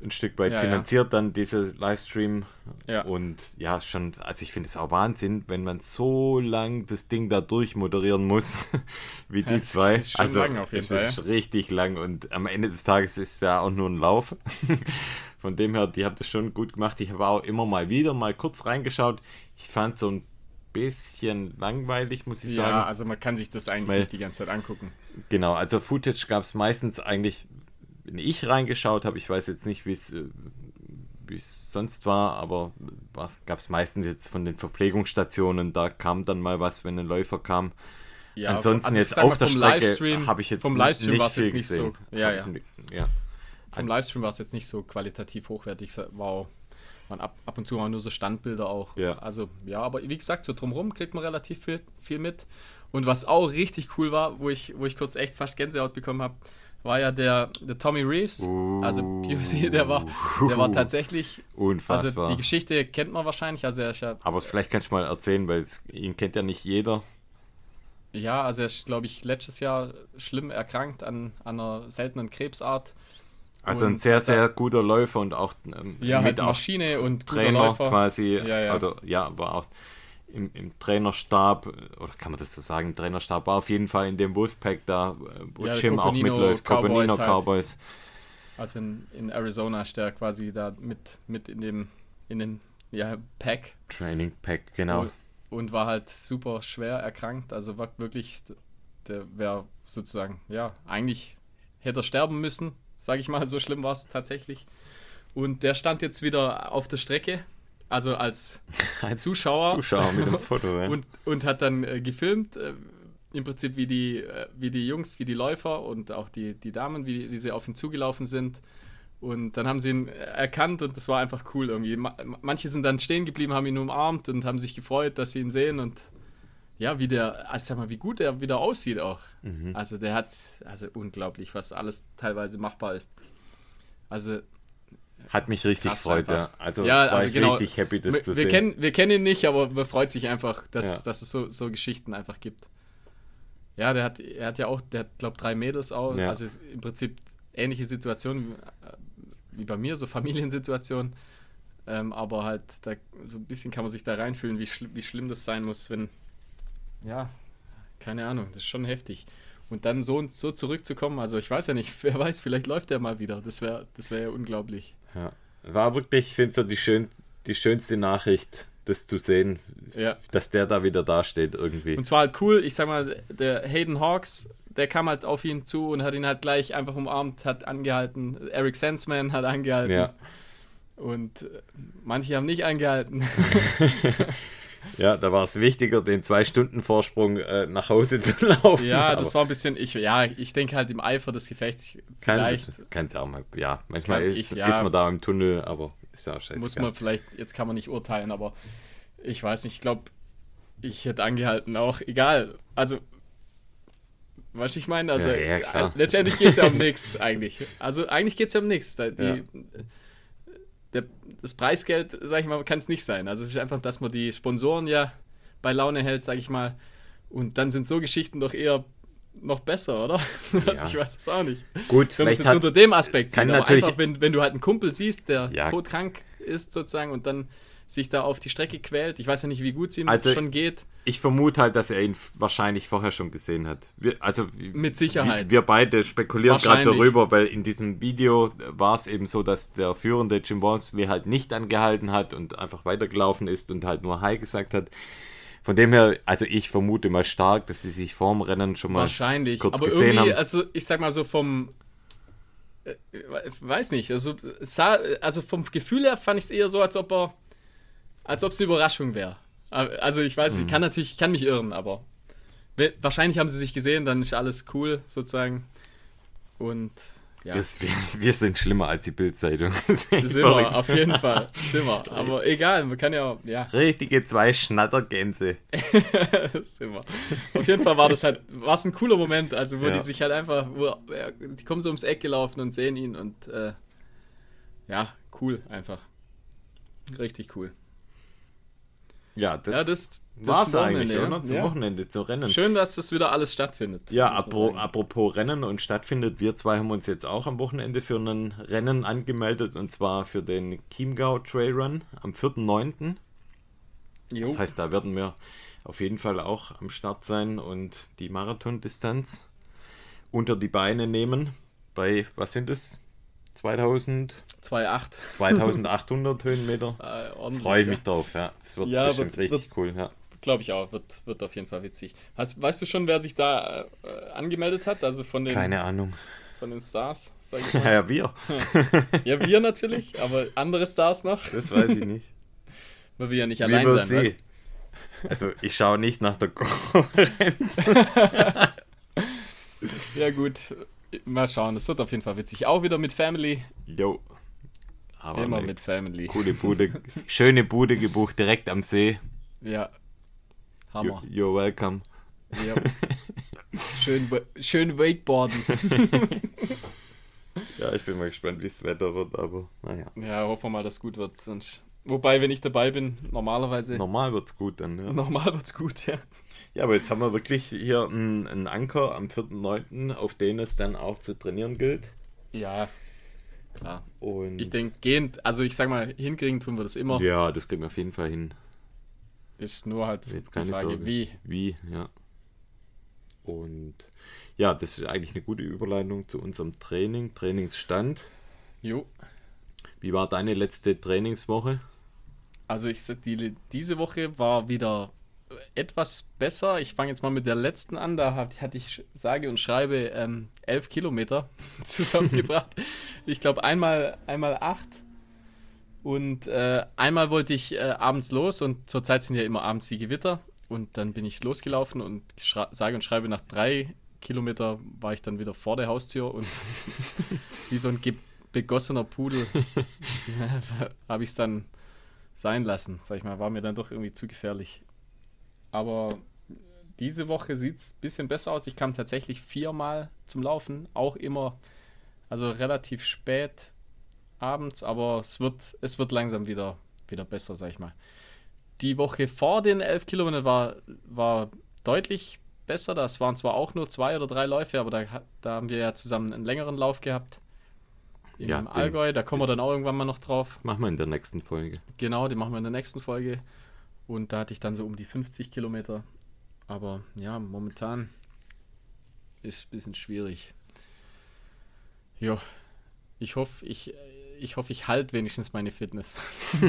ein Stück weit Ja, ja. finanziert dann diese Livestream. Ja. Und ja, schon, also ich finde es auch Wahnsinn, wenn man so lang das Ding da durchmoderieren muss, wie die Ja, zwei. ist schon also lang auf jeden es Fall, ist richtig lang und am Ende des Tages ist ja auch nur ein Lauf. Von dem her, die haben das schon gut gemacht. Ich habe auch immer mal wieder mal kurz reingeschaut. Ich fand so ein bisschen langweilig, muss ich Ja, sagen. also man kann sich das eigentlich Weil- nicht die ganze Zeit angucken. Genau, also Footage gab es meistens eigentlich, wenn ich reingeschaut habe, ich weiß jetzt nicht, wie es äh, es sonst war, aber was gab es meistens jetzt von den Verpflegungsstationen, da kam dann mal was, wenn ein Läufer kam. Ja, Ansonsten also jetzt mal, auf der Strecke habe ich jetzt vom Livestream nicht war es viel jetzt nicht gesehen. so. Ja, ja. ja. Vom Livestream war es jetzt nicht so qualitativ hochwertig. Auch, waren ab, ab und zu mal nur so Standbilder auch. Ja. Also, ja, aber wie gesagt, so drumherum kriegt man relativ viel, viel mit. Und was auch richtig cool war, wo ich, wo ich kurz echt fast Gänsehaut bekommen habe, war ja der, der Tommy Reeves. Also POC, der war, der war tatsächlich. Also Unfassbar. die Geschichte kennt man wahrscheinlich. Also er ist ja, aber vielleicht kannst du mal erzählen, weil es, ihn kennt ja nicht jeder. ja, also er ist, glaube ich, letztes Jahr schlimm erkrankt an, an einer seltenen Krebsart. Also ein sehr, sehr guter Läufer und auch ähm, Ja, mit halt Maschine und guter Trainer Läufer. quasi, Ja, ja. oder ja, war auch im, im Trainerstab, oder kann man das so sagen, Trainerstab war auf jeden Fall in dem Wolfpack da, äh, wo Ja, Jim auch Coconino mitläuft, Cowboys Coconino halt. Cowboys. Also in, in Arizona ist der quasi da mit, mit in dem in den ja, Pack Training Pack, genau. und, und war halt super schwer erkrankt. Also war wirklich, der wäre sozusagen, ja, eigentlich hätte er sterben müssen, sage ich mal, so schlimm war es tatsächlich. Und der stand jetzt wieder auf der Strecke, also als Als Zuschauer, Zuschauer mit dem Foto, ja. und, und hat dann äh, gefilmt, äh, im Prinzip wie die, äh, wie die Jungs, wie die Läufer und auch die, die Damen, wie, wie sie auf ihn zugelaufen sind. Und dann haben sie ihn erkannt und das war einfach cool irgendwie. Ma manche sind dann stehen geblieben, haben ihn umarmt und haben sich gefreut, dass sie ihn sehen und ja, wie der, also sag mal, wie gut er wieder aussieht auch. Mhm. Also der hat, also unglaublich, was alles teilweise machbar ist. Also Hat mich richtig gefreut, ja. Also Ja, war also ich genau. richtig happy, das wir, zu wir sehen. kennen, wir kennen ihn nicht, aber man freut sich einfach, dass, Ja. dass es so, so Geschichten einfach gibt. Ja, der hat, er hat ja auch, der hat, glaube drei Mädels auch. Ja. Also im Prinzip ähnliche Situationen wie, äh, wie bei mir, so Familiensituationen. Ähm, aber halt, da, so ein bisschen kann man sich da reinfühlen, wie, schli wie schlimm das sein muss, wenn. Ja, keine Ahnung, das ist schon heftig. Und dann so, so zurückzukommen, also ich weiß ja nicht, wer weiß, vielleicht läuft er mal wieder. Das wäre das wär ja unglaublich. Ja. War wirklich, ich finde so die, schön, die schönste Nachricht, das zu sehen, Ja. dass der da wieder dasteht irgendwie. Und zwar halt cool, ich sag mal, der Hayden Hawks, der kam halt auf ihn zu und hat ihn halt gleich einfach umarmt, hat angehalten. Eric Sensman hat angehalten. Ja. Und äh, manche haben nicht angehalten. Ja, da war es wichtiger, den zwei Stunden Vorsprung äh, nach Hause zu laufen. ja, das war ein bisschen, ich, ja, ich denke halt im Eifer des Gefechts kann, das kann's auch mal. Ja, manchmal ist, ich, ja. ist man da im Tunnel, aber ist ja scheiße. muss man vielleicht, jetzt kann man nicht urteilen, aber ich weiß nicht, ich glaube, ich hätte angehalten auch, egal. Also, was ich meine, also Ja, ja, letztendlich geht es ja um nichts eigentlich. Also eigentlich geht es ja um nichts. Die- Ja. Der, das Preisgeld, sag ich mal, kann es nicht sein. Also es ist einfach, dass man die Sponsoren ja bei Laune hält, sag ich mal. Und dann sind so Geschichten doch eher noch besser, oder? Also Ja. ich weiß es auch nicht. Gut, Wenn man es vielleicht jetzt hat, unter dem Aspekt kann sieht, aber natürlich- einfach, wenn, wenn du halt einen Kumpel siehst, der Ja. todkrank ist sozusagen und dann sich da auf die Strecke quält. Ich weiß ja nicht, wie gut es ihm Also- schon geht. ich vermute halt, dass er ihn wahrscheinlich vorher schon gesehen hat. Wir, also Mit Sicherheit. Wir, beide spekulieren gerade Wahrscheinlich. darüber, weil in diesem Video war es eben so, dass der führende Jim Walmsley halt nicht angehalten hat und einfach weitergelaufen ist und halt nur Hi gesagt hat. Von dem her, also ich vermute mal stark, dass sie sich vorm Rennen schon mal Wahrscheinlich. kurz aber gesehen irgendwie, haben. also ich sag mal so vom. äh, Weiß nicht, also, sah, also vom Gefühl her fand ich es eher so, als ob er. Als ob es eine Überraschung wäre. Also ich weiß, Mhm. ich kann natürlich, ich kann mich irren, aber wahrscheinlich haben sie sich gesehen, dann ist alles cool sozusagen. Und ja. Wir, wir, sind schlimmer als die Bildzeitung. Sind wir, auf jeden Fall. Sind wir. Aber egal, man kann ja. ja. Richtige zwei Schnattergänse. sind wir. Auf jeden Fall war das halt, war es ein cooler Moment, also wo ja. die sich halt einfach, wo, die kommen so ums Eck gelaufen und sehen ihn und äh, ja, cool einfach. Richtig cool. Ja, das, ja, das, das war es eigentlich, oder? Zum ja. Wochenende zu Rennen. Schön, dass das wieder alles stattfindet. Ja, apro apropos Rennen und stattfindet, wir zwei haben uns jetzt auch am Wochenende für ein Rennen angemeldet und zwar für den Chiemgau Trail Run am 4.9. Das heißt, da werden wir auf jeden Fall auch am Start sein und die Marathondistanz unter die Beine nehmen. Bei, was sind es? 2000 2,8. 2800 Höhenmeter. Äh, Freue ich mich drauf, ja. Das wird ja, bestimmt wird, richtig wird, cool, ja. Glaube ich auch, wird, wird auf jeden Fall witzig. Hast, weißt du schon, wer sich da äh, angemeldet hat? Also von den. Keine Ahnung. Von den Stars, sag ich mal. ja, wir. ja, wir natürlich, aber andere Stars noch. Das weiß ich nicht. Weil wir ja nicht allein sein, weißt? Also, ich schaue nicht nach der Konkurrenz. ja, gut. Mal schauen, es wird auf jeden Fall witzig. Auch wieder mit Family. Jo. Aber Immer mit Family. Coole Bude, schöne Bude gebucht, direkt am See. Ja. Hammer. You, you're welcome. Ja. schön, schön Wakeboarden. ja, ich bin mal gespannt, wie das Wetter wird, aber naja. Ja, hoffen wir mal, dass es gut wird. Sonst Wobei, wenn ich dabei bin, normalerweise. Normal wird's gut dann, ja. Normal wird's gut, ja. Ja, aber jetzt haben wir wirklich hier einen, einen Anker am 4.9., auf den es dann auch zu trainieren gilt. Ja, klar. Und ich denke, gehend, also ich sag mal, hinkriegen tun wir das immer. Ja, das kriegen wir auf jeden Fall hin. Ist nur halt jetzt die Frage, Sorge. wie. Wie, ja. Und ja, das ist eigentlich eine gute Überleitung zu unserem Training, Trainingsstand. Jo. Wie war deine letzte Trainingswoche? Also ich die, diese Woche war wieder etwas besser. Ich fange jetzt mal mit der letzten an. Da hatte ich sage und schreibe ähm, elf Kilometer zusammengebracht. ich glaube einmal einmal acht. Und äh, einmal wollte ich äh, abends los und zurzeit sind ja immer abends die Gewitter. Und dann bin ich losgelaufen und sage und schreibe nach drei Kilometer war ich dann wieder vor der Haustür und wie so ein begossener Pudel habe ich es dann sein lassen, sag ich mal, war mir dann doch irgendwie zu gefährlich. Aber diese Woche sieht es ein bisschen besser aus. Ich kam tatsächlich viermal zum Laufen, auch immer, also relativ spät abends, aber es wird, es wird langsam wieder, wieder besser, sag ich mal. Die Woche vor den elf Kilometern war, war deutlich besser. Das waren zwar auch nur zwei oder drei Läufe, aber da, da haben wir ja zusammen einen längeren Lauf gehabt im ja, Allgäu. Da kommen wir dann auch irgendwann mal noch drauf. Machen wir in der nächsten Folge. Genau, die machen wir in der nächsten Folge. Und da hatte ich dann so um die 50 Kilometer. Aber ja, momentan ist ein bisschen schwierig. Ja, ich hoffe, ich, ich hoffe, ich halte wenigstens meine Fitness.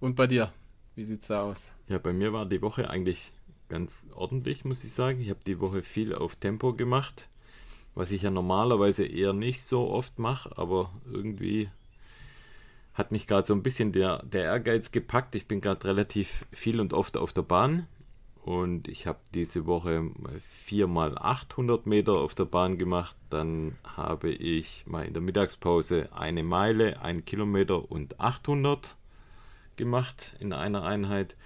Und bei dir? Wie sieht's da aus? Ja, bei mir war die Woche eigentlich ganz ordentlich, muss ich sagen. Ich habe die Woche viel auf Tempo gemacht was ich ja normalerweise eher nicht so oft mache, aber irgendwie hat mich gerade so ein bisschen der, der Ehrgeiz gepackt. Ich bin gerade relativ viel und oft auf der Bahn und ich habe diese Woche 4 mal 800 Meter auf der Bahn gemacht. Dann habe ich mal in der Mittagspause eine Meile, ein Kilometer und 800 gemacht in einer Einheit.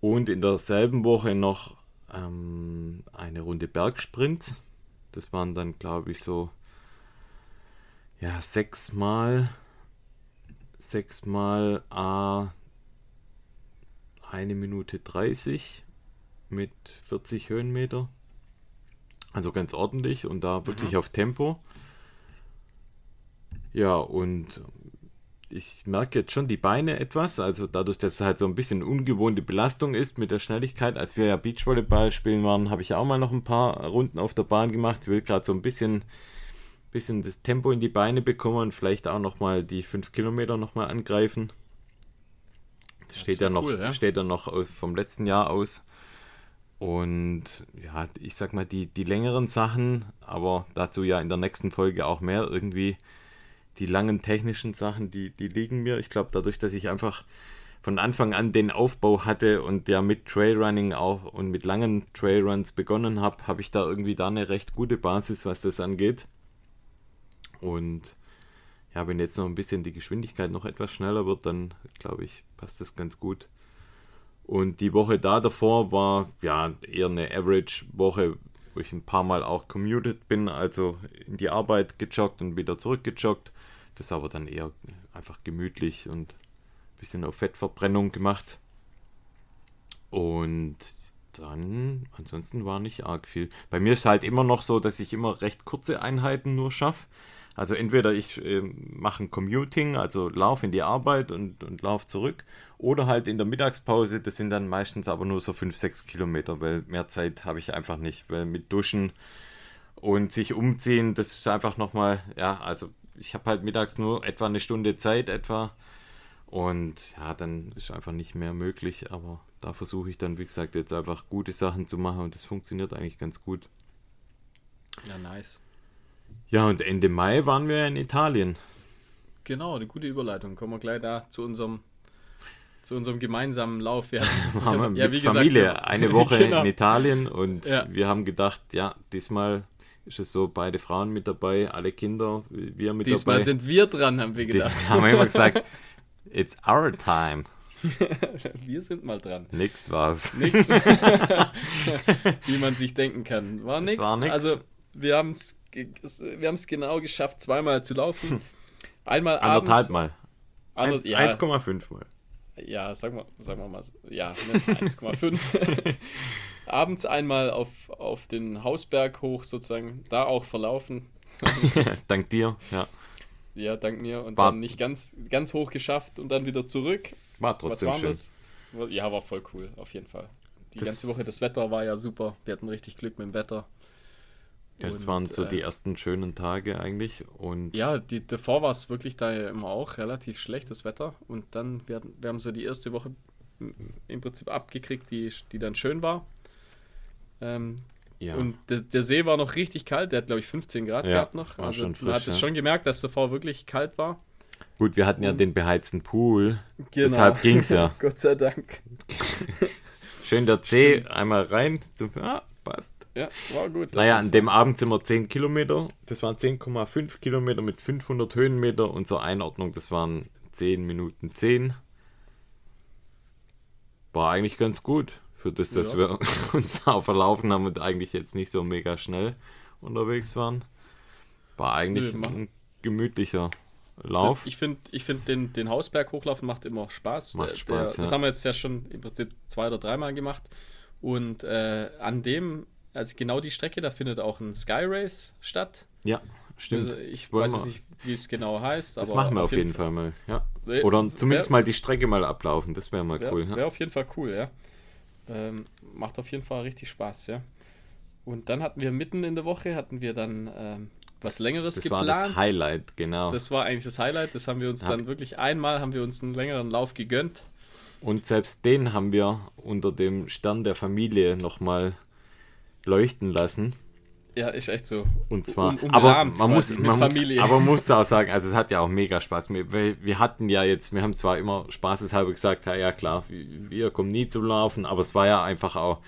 Und in derselben Woche noch ähm, eine Runde Bergsprints das waren dann, glaube ich, so ja, sechsmal sechsmal A eine Minute 30 mit 40 Höhenmeter. Also ganz ordentlich und da wirklich mhm. auf Tempo. Ja, und ich merke jetzt schon die Beine etwas, also dadurch, dass es halt so ein bisschen ungewohnte Belastung ist mit der Schnelligkeit. Als wir ja Beachvolleyball spielen waren, habe ich auch mal noch ein paar Runden auf der Bahn gemacht. Ich will gerade so ein bisschen, bisschen das Tempo in die Beine bekommen und vielleicht auch nochmal die 5 Kilometer nochmal angreifen. Das, das steht ja noch, cool, ja? steht ja noch vom letzten Jahr aus. Und ja, ich sag mal, die, die längeren Sachen, aber dazu ja in der nächsten Folge auch mehr irgendwie die langen technischen Sachen, die, die liegen mir. Ich glaube, dadurch, dass ich einfach von Anfang an den Aufbau hatte und ja mit Trailrunning auch und mit langen Trailruns begonnen habe, habe ich da irgendwie da eine recht gute Basis, was das angeht. Und ja, wenn jetzt noch ein bisschen die Geschwindigkeit noch etwas schneller wird, dann glaube ich, passt das ganz gut. Und die Woche da davor war ja eher eine Average-Woche, wo ich ein paar Mal auch commuted bin, also in die Arbeit gejoggt und wieder zurückgejoggt. Das aber dann eher einfach gemütlich und ein bisschen auf Fettverbrennung gemacht. Und dann, ansonsten war nicht arg viel. Bei mir ist halt immer noch so, dass ich immer recht kurze Einheiten nur schaffe. Also entweder ich äh, mache ein Commuting, also laufe in die Arbeit und, und laufe zurück, oder halt in der Mittagspause, das sind dann meistens aber nur so 5, 6 Kilometer, weil mehr Zeit habe ich einfach nicht, weil mit Duschen und sich umziehen, das ist einfach nochmal, ja, also ich habe halt mittags nur etwa eine Stunde Zeit etwa und ja, dann ist einfach nicht mehr möglich, aber da versuche ich dann, wie gesagt, jetzt einfach gute Sachen zu machen und das funktioniert eigentlich ganz gut. Ja, nice. Ja, und Ende Mai waren wir in Italien. Genau, eine gute Überleitung. Kommen wir gleich da zu unserem, zu unserem gemeinsamen Lauf. Hatten, haben wir ja, mit gesagt, Familie eine Woche genau. in Italien und ja. wir haben gedacht, ja, diesmal ist es so, beide Frauen mit dabei, alle Kinder, wir mit diesmal dabei. Diesmal sind wir dran, haben wir gedacht. Die, haben wir immer gesagt, it's our time. wir sind mal dran. Nix war's. Nix. Wie man sich denken kann. War nix. War nix. Also, wir haben es wir haben es genau geschafft, zweimal zu laufen. Einmal abends. Anderthalb Mal. 1,5 ja, Mal. Ja, sagen wir, sagen wir mal, ja, 1,5. abends einmal auf, auf den Hausberg hoch sozusagen, da auch verlaufen. dank dir, ja. Ja, dank mir. Und war, dann nicht ganz, ganz hoch geschafft und dann wieder zurück. War trotzdem schön. Das? Ja, war voll cool, auf jeden Fall. Die das ganze Woche, das Wetter war ja super. Wir hatten richtig Glück mit dem Wetter. Das waren so äh, die ersten schönen Tage eigentlich. Und ja, die, davor war es wirklich da immer auch relativ schlechtes Wetter. Und dann, wir, wir haben so die erste Woche im Prinzip abgekriegt, die, die dann schön war. Ähm, ja. Und der, der, See war noch richtig kalt, der hat glaube ich 15 Grad ja, gehabt noch. War also schon frisch, man hat es ja. schon gemerkt, dass davor wirklich kalt war. Gut, wir hatten ja den beheizten Pool. Genau. Deshalb ging es ja. Gott sei Dank. Schön der See einmal rein. Zum, ah, passt. Ja, war gut. Naja, an dem Abend sind wir 10 Kilometer. Das waren 10,5 Kilometer mit 500 Höhenmeter. Unsere Einordnung, das waren 10 Minuten 10. War eigentlich ganz gut. Für das, dass ja. wir uns da verlaufen haben und eigentlich jetzt nicht so mega schnell unterwegs waren. War eigentlich Nö, ein gemütlicher Lauf. Ich finde, ich find den, den Hausberg hochlaufen macht immer Spaß. Macht Spaß der, ja. Das haben wir jetzt ja schon im Prinzip zwei oder dreimal gemacht. Und äh, an dem, also genau die Strecke, da findet auch ein Sky Race statt. Ja, stimmt. Also ich weiß wir, nicht, wie es genau heißt. Das machen wir auf jeden Fall, Fall mal. Ja. Oder zumindest wär, mal die Strecke mal ablaufen, das wäre mal wär, cool. Wäre auf jeden Fall cool, ja. Ähm, macht auf jeden Fall richtig Spaß, ja. Und dann hatten wir mitten in der Woche, hatten wir dann ähm, was Längeres das geplant. Das war das Highlight, genau. Das war eigentlich das Highlight. Das haben wir uns ja. dann wirklich einmal, haben wir uns einen längeren Lauf gegönnt. Und selbst den haben wir unter dem Stern der Familie nochmal leuchten lassen. Ja, ist echt so. Und zwar, um, aber man muss, man, Familie. aber muss auch sagen, also es hat ja auch mega Spaß. Wir, wir hatten ja jetzt, wir haben zwar immer spaßeshalber gesagt, ja, ja klar, wir kommen nie zum Laufen, aber es war ja einfach auch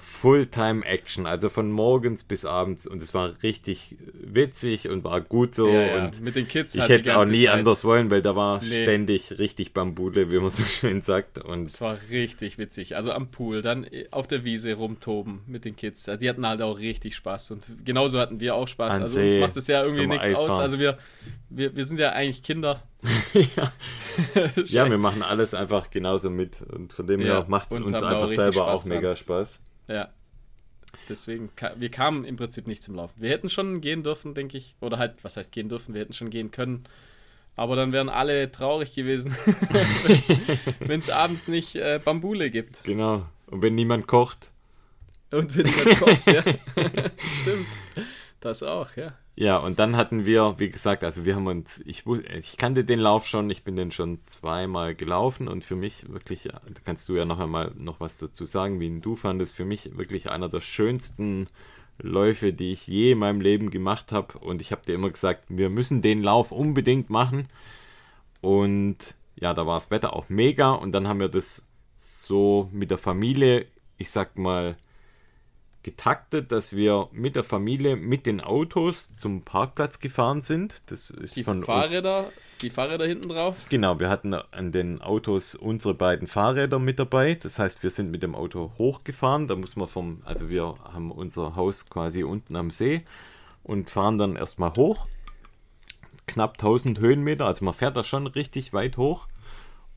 Fulltime-Action, also von morgens bis abends und es war richtig witzig und war gut so ja, ja. und mit den Kids ich hätte es auch nie Zeit. anders wollen, weil da war nee. ständig richtig Bambule, wie man so schön sagt und es war richtig witzig, also am Pool, dann auf der Wiese rumtoben mit den Kids, die hatten halt auch richtig Spaß und genauso hatten wir auch Spaß, An also See, uns macht es ja irgendwie nichts aus, also wir, wir, wir sind ja eigentlich Kinder. ja. ja, wir machen alles einfach genauso mit und von dem her macht es uns einfach selber auch mega. Spaß. Ja. Deswegen, wir kamen im Prinzip nicht zum Laufen. Wir hätten schon gehen dürfen, denke ich. Oder halt, was heißt gehen dürfen? Wir hätten schon gehen können. Aber dann wären alle traurig gewesen, wenn es abends nicht äh, Bambule gibt. Genau. Und wenn niemand kocht. Und wenn niemand kocht, ja. Stimmt. Das auch, ja. Ja, und dann hatten wir, wie gesagt, also wir haben uns, ich, ich kannte den Lauf schon, ich bin den schon zweimal gelaufen und für mich wirklich, da kannst du ja noch einmal noch was dazu sagen, wie du fandest, für mich wirklich einer der schönsten Läufe, die ich je in meinem Leben gemacht habe und ich habe dir immer gesagt, wir müssen den Lauf unbedingt machen. Und ja, da war das Wetter auch mega. Und dann haben wir das so mit der Familie, ich sag mal, getaktet, dass wir mit der Familie mit den Autos zum Parkplatz gefahren sind. Das ist Die von uns. Fahrräder, die Fahrräder hinten drauf. Genau, wir hatten an den Autos unsere beiden Fahrräder mit dabei. Das heißt, wir sind mit dem Auto hochgefahren. Da muss man vom, also wir haben unser Haus quasi unten am See und fahren dann erstmal hoch. Knapp 1000 Höhenmeter, also man fährt da schon richtig weit hoch.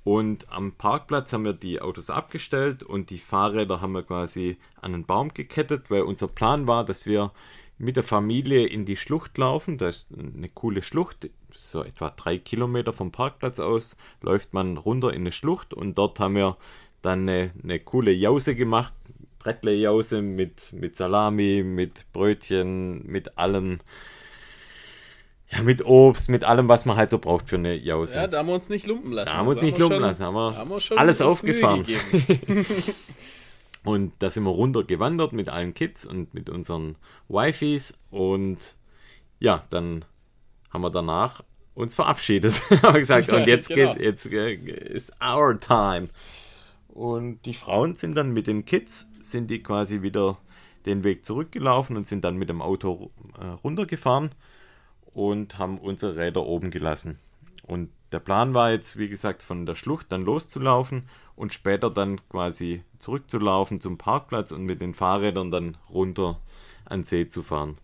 Und am Parkplatz haben wir die Autos abgestellt und die Fahrräder haben wir quasi an einen Baum gekettet, weil unser Plan war, dass wir mit der Familie in die Schlucht laufen. Da ist eine coole Schlucht, so etwa drei Kilometer vom Parkplatz aus, läuft man runter in eine Schlucht und dort haben wir dann eine, eine coole Jause gemacht. Brettle-Jause mit, mit Salami, mit Brötchen, mit allem. Ja, mit Obst, mit allem, was man halt so braucht für eine Jause. Ja, da haben wir uns nicht lumpen lassen. Da haben wir uns Also nicht schon- lumpen lassen, haben wir, haben wir schon alles aufgefahren. Und da sind wir runter gewandert mit allen Kids und mit unseren Wifis. Und ja, dann haben wir danach uns verabschiedet. haben gesagt, und jetzt Genau. geht, jetzt äh, ist our time. Und die Frauen sind dann mit den Kids, sind die quasi wieder den Weg zurückgelaufen und sind dann mit dem Auto äh, runtergefahren und haben unsere Räder oben gelassen. Und der Plan war jetzt, wie gesagt, von der Schlucht dann loszulaufen und später dann quasi zurückzulaufen zum Parkplatz und mit den Fahrrädern dann runter an See zu fahren.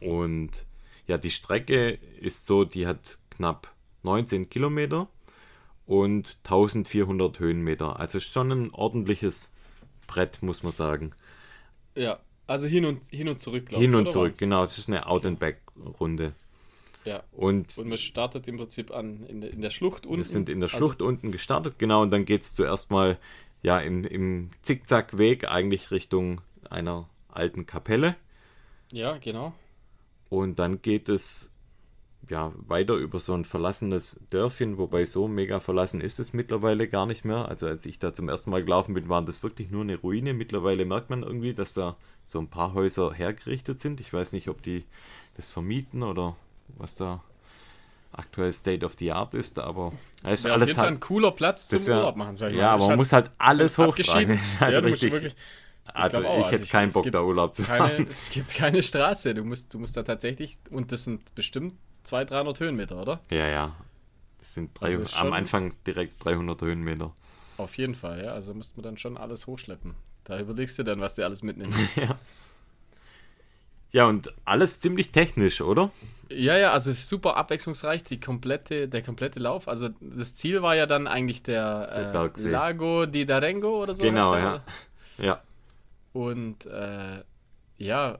Und ja, die Strecke ist so, die hat knapp 19 Kilometer und 1400 Höhenmeter. Also schon ein ordentliches Brett, muss man sagen. Ja, also hin und, hin und zurück, glaube Hin ich. und oder zurück, waren's? genau. Es ist eine Out-and-Back-Runde. Ja. Und Und man startet im Prinzip an in, der- in der Schlucht unten. wir sind in der Also- Schlucht unten gestartet, genau. Und dann geht es zuerst mal ja, in, im Zickzackweg eigentlich Richtung einer alten Kapelle. ja, genau. Und dann geht es ja weiter über so ein verlassenes Dörfchen, wobei so mega verlassen ist es mittlerweile gar nicht mehr. Also als ich da zum ersten Mal gelaufen bin, waren das wirklich nur eine Ruine. Mittlerweile merkt man irgendwie, dass da so ein paar Häuser hergerichtet sind. Ich weiß nicht, ob die das vermieten oder was da aktuell State of the Art ist, aber ist auf alles Fall ein halt. cooler Platz zum wär, Urlaub machen, sag ich ja, mal. aber man halt- muss halt alles sind hochtragen. halt ja, richtig. wirklich, also glaub auch, ich also hätte keinen es Bock, da Urlaub zu keine, machen. Es gibt keine Straße. Du musst, du musst da tatsächlich, und das sind bestimmt 200, 300 Höhenmeter, oder? Ja, ja. Das sind drei, Also am Anfang direkt 300 Höhenmeter. Auf jeden Fall, ja. Also musst man dann schon alles hochschleppen. Da überlegst du dann, was du alles mitnimmst. Ja. Ja, und alles ziemlich technisch, oder? Ja, ja, also super abwechslungsreich, die komplette, der komplette Lauf. Also das Ziel war ja dann eigentlich der, Der äh. Lago di Darengo oder so. Genau, ja. oder? Ja. Und äh, ja,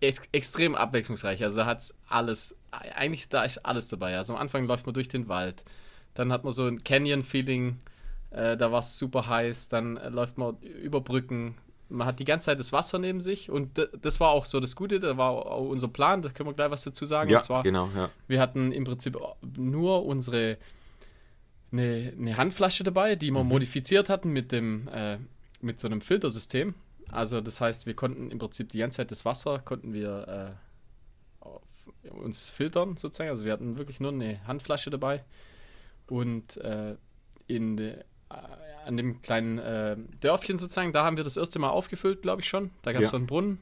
ex extrem abwechslungsreich. Also da hat's alles, eigentlich da ist alles dabei. Also am Anfang läuft man durch den Wald, dann hat man so ein Canyon-Feeling, äh, da war es super heiß, dann äh, läuft man über Brücken. Man hat die ganze Zeit das Wasser neben sich und das war auch so das Gute, da war auch unser Plan, da können wir gleich was dazu sagen. Ja, und zwar, genau, ja. wir hatten im Prinzip nur unsere eine, eine Handflasche dabei, die Mhm. wir modifiziert hatten mit dem äh, mit so einem Filtersystem. Also das heißt, wir konnten im Prinzip die ganze Zeit das Wasser konnten wir äh, auf, uns filtern sozusagen. Also wir hatten wirklich nur eine Handflasche dabei und äh, in de, äh, an dem kleinen äh, Dörfchen sozusagen, da haben wir das erste Mal aufgefüllt, glaube ich schon. Da gab es Ja. so einen Brunnen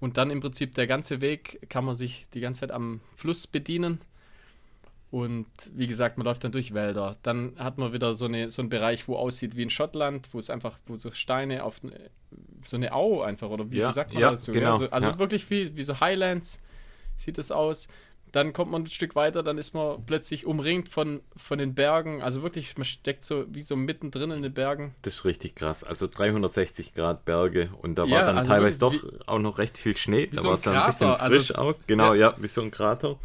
und dann im Prinzip der ganze Weg kann man sich die ganze Zeit am Fluss bedienen. Und wie gesagt, man läuft dann durch Wälder. Dann hat man wieder so, eine, so einen Bereich, wo aussieht wie in Schottland, wo es einfach, wo so Steine auf so eine Au einfach, oder wie, Ja, wie sagt man ja, dazu? genau, also also ja. wirklich wie, wie so Highlands sieht es aus. Dann kommt man ein Stück weiter, dann ist man plötzlich umringt von, von den Bergen. Also wirklich, man steckt so wie so mittendrin in den Bergen. Das ist richtig krass. Also 360 Grad Berge und da war dann also teilweise doch wirklich auch noch recht viel Schnee. Da so war es dann ein bisschen. Also frisch es- auch. Genau, ja. wie so ein Krater.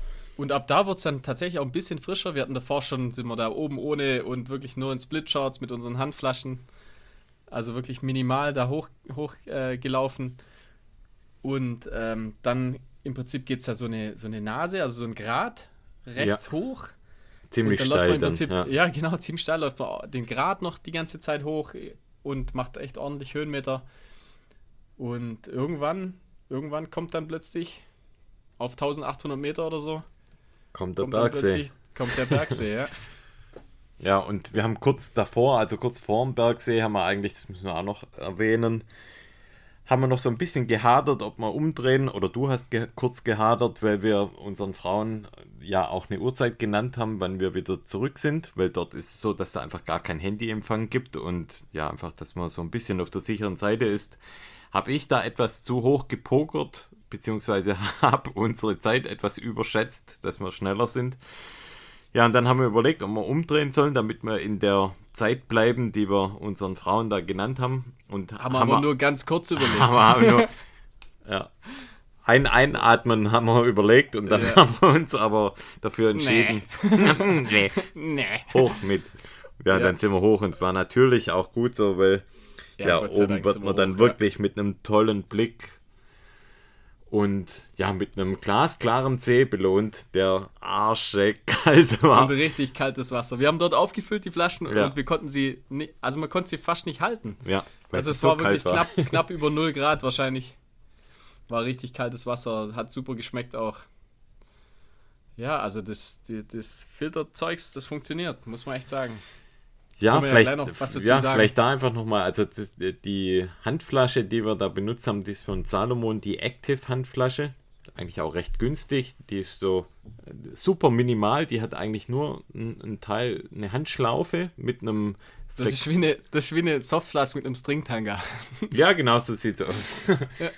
Und ab da wird es dann tatsächlich auch ein bisschen frischer. Wir hatten davor schon, sind wir da oben ohne und wirklich nur in Split-Shorts mit unseren Handflaschen. Also wirklich minimal da hoch, hoch äh, gelaufen. Und ähm, dann im Prinzip geht es da so eine, so eine Nase, also so ein Grat rechts hoch. Ziemlich und dann läuft steil man im dann. Prinzip, Ja. ja. genau, ziemlich steil läuft man den Grat noch die ganze Zeit hoch und macht echt ordentlich Höhenmeter. Und irgendwann, irgendwann kommt dann plötzlich auf 1800 Meter oder so, Kommt der kommt Bergsee. kommt der Bergsee, ja. Ja, und wir haben kurz davor, also kurz vor dem Bergsee, haben wir eigentlich, das müssen wir auch noch erwähnen, haben wir noch so ein bisschen gehadert, ob wir umdrehen oder du hast ge kurz gehadert, weil wir unseren Frauen ja auch eine Uhrzeit genannt haben, wann wir wieder zurück sind, weil dort ist es so, dass da einfach gar kein Handyempfang gibt und ja, einfach, dass man so ein bisschen auf der sicheren Seite ist. Habe ich da etwas zu hoch gepokert, beziehungsweise habe unsere Zeit etwas überschätzt, dass wir schneller sind. Ja, und dann haben wir überlegt, ob wir umdrehen sollen, damit wir in der Zeit bleiben, die wir unseren Frauen da genannt haben. Und haben, haben wir aber nur ganz kurz überlegt. Haben wir, nur, ja, ein Einatmen haben wir überlegt und dann ja. haben wir uns aber dafür entschieden. Nee. nee. Hoch mit. Ja, ja, dann sind wir hoch und es war natürlich auch gut so, weil ja, ja oben wird man dann hoch, wirklich mit einem tollen Blick und ja, mit einem glasklaren See belohnt, der Arsche kalt war. Und richtig kaltes Wasser. Wir haben dort aufgefüllt, die Flaschen, ja. und wir konnten sie, nicht, also man konnte sie fast nicht halten. Ja, also es, es so war wirklich war. Knapp, knapp über 0 Grad wahrscheinlich. War richtig kaltes Wasser, hat super geschmeckt auch. Ja, also das, das, das Filterzeugs, das funktioniert, muss man echt sagen. Ja, vielleicht, ja, vielleicht da einfach nochmal, also das, die Handflasche, die wir da benutzt haben, die ist von Salomon, die Active Handflasche. Eigentlich auch recht günstig. Die ist so äh, super minimal. Die hat eigentlich nur einen Teil, eine Handschlaufe mit einem. Das ist, wie eine, das ist wie eine Softflaske mit einem Stringtanger. Ja, genau so sieht es aus. Ja.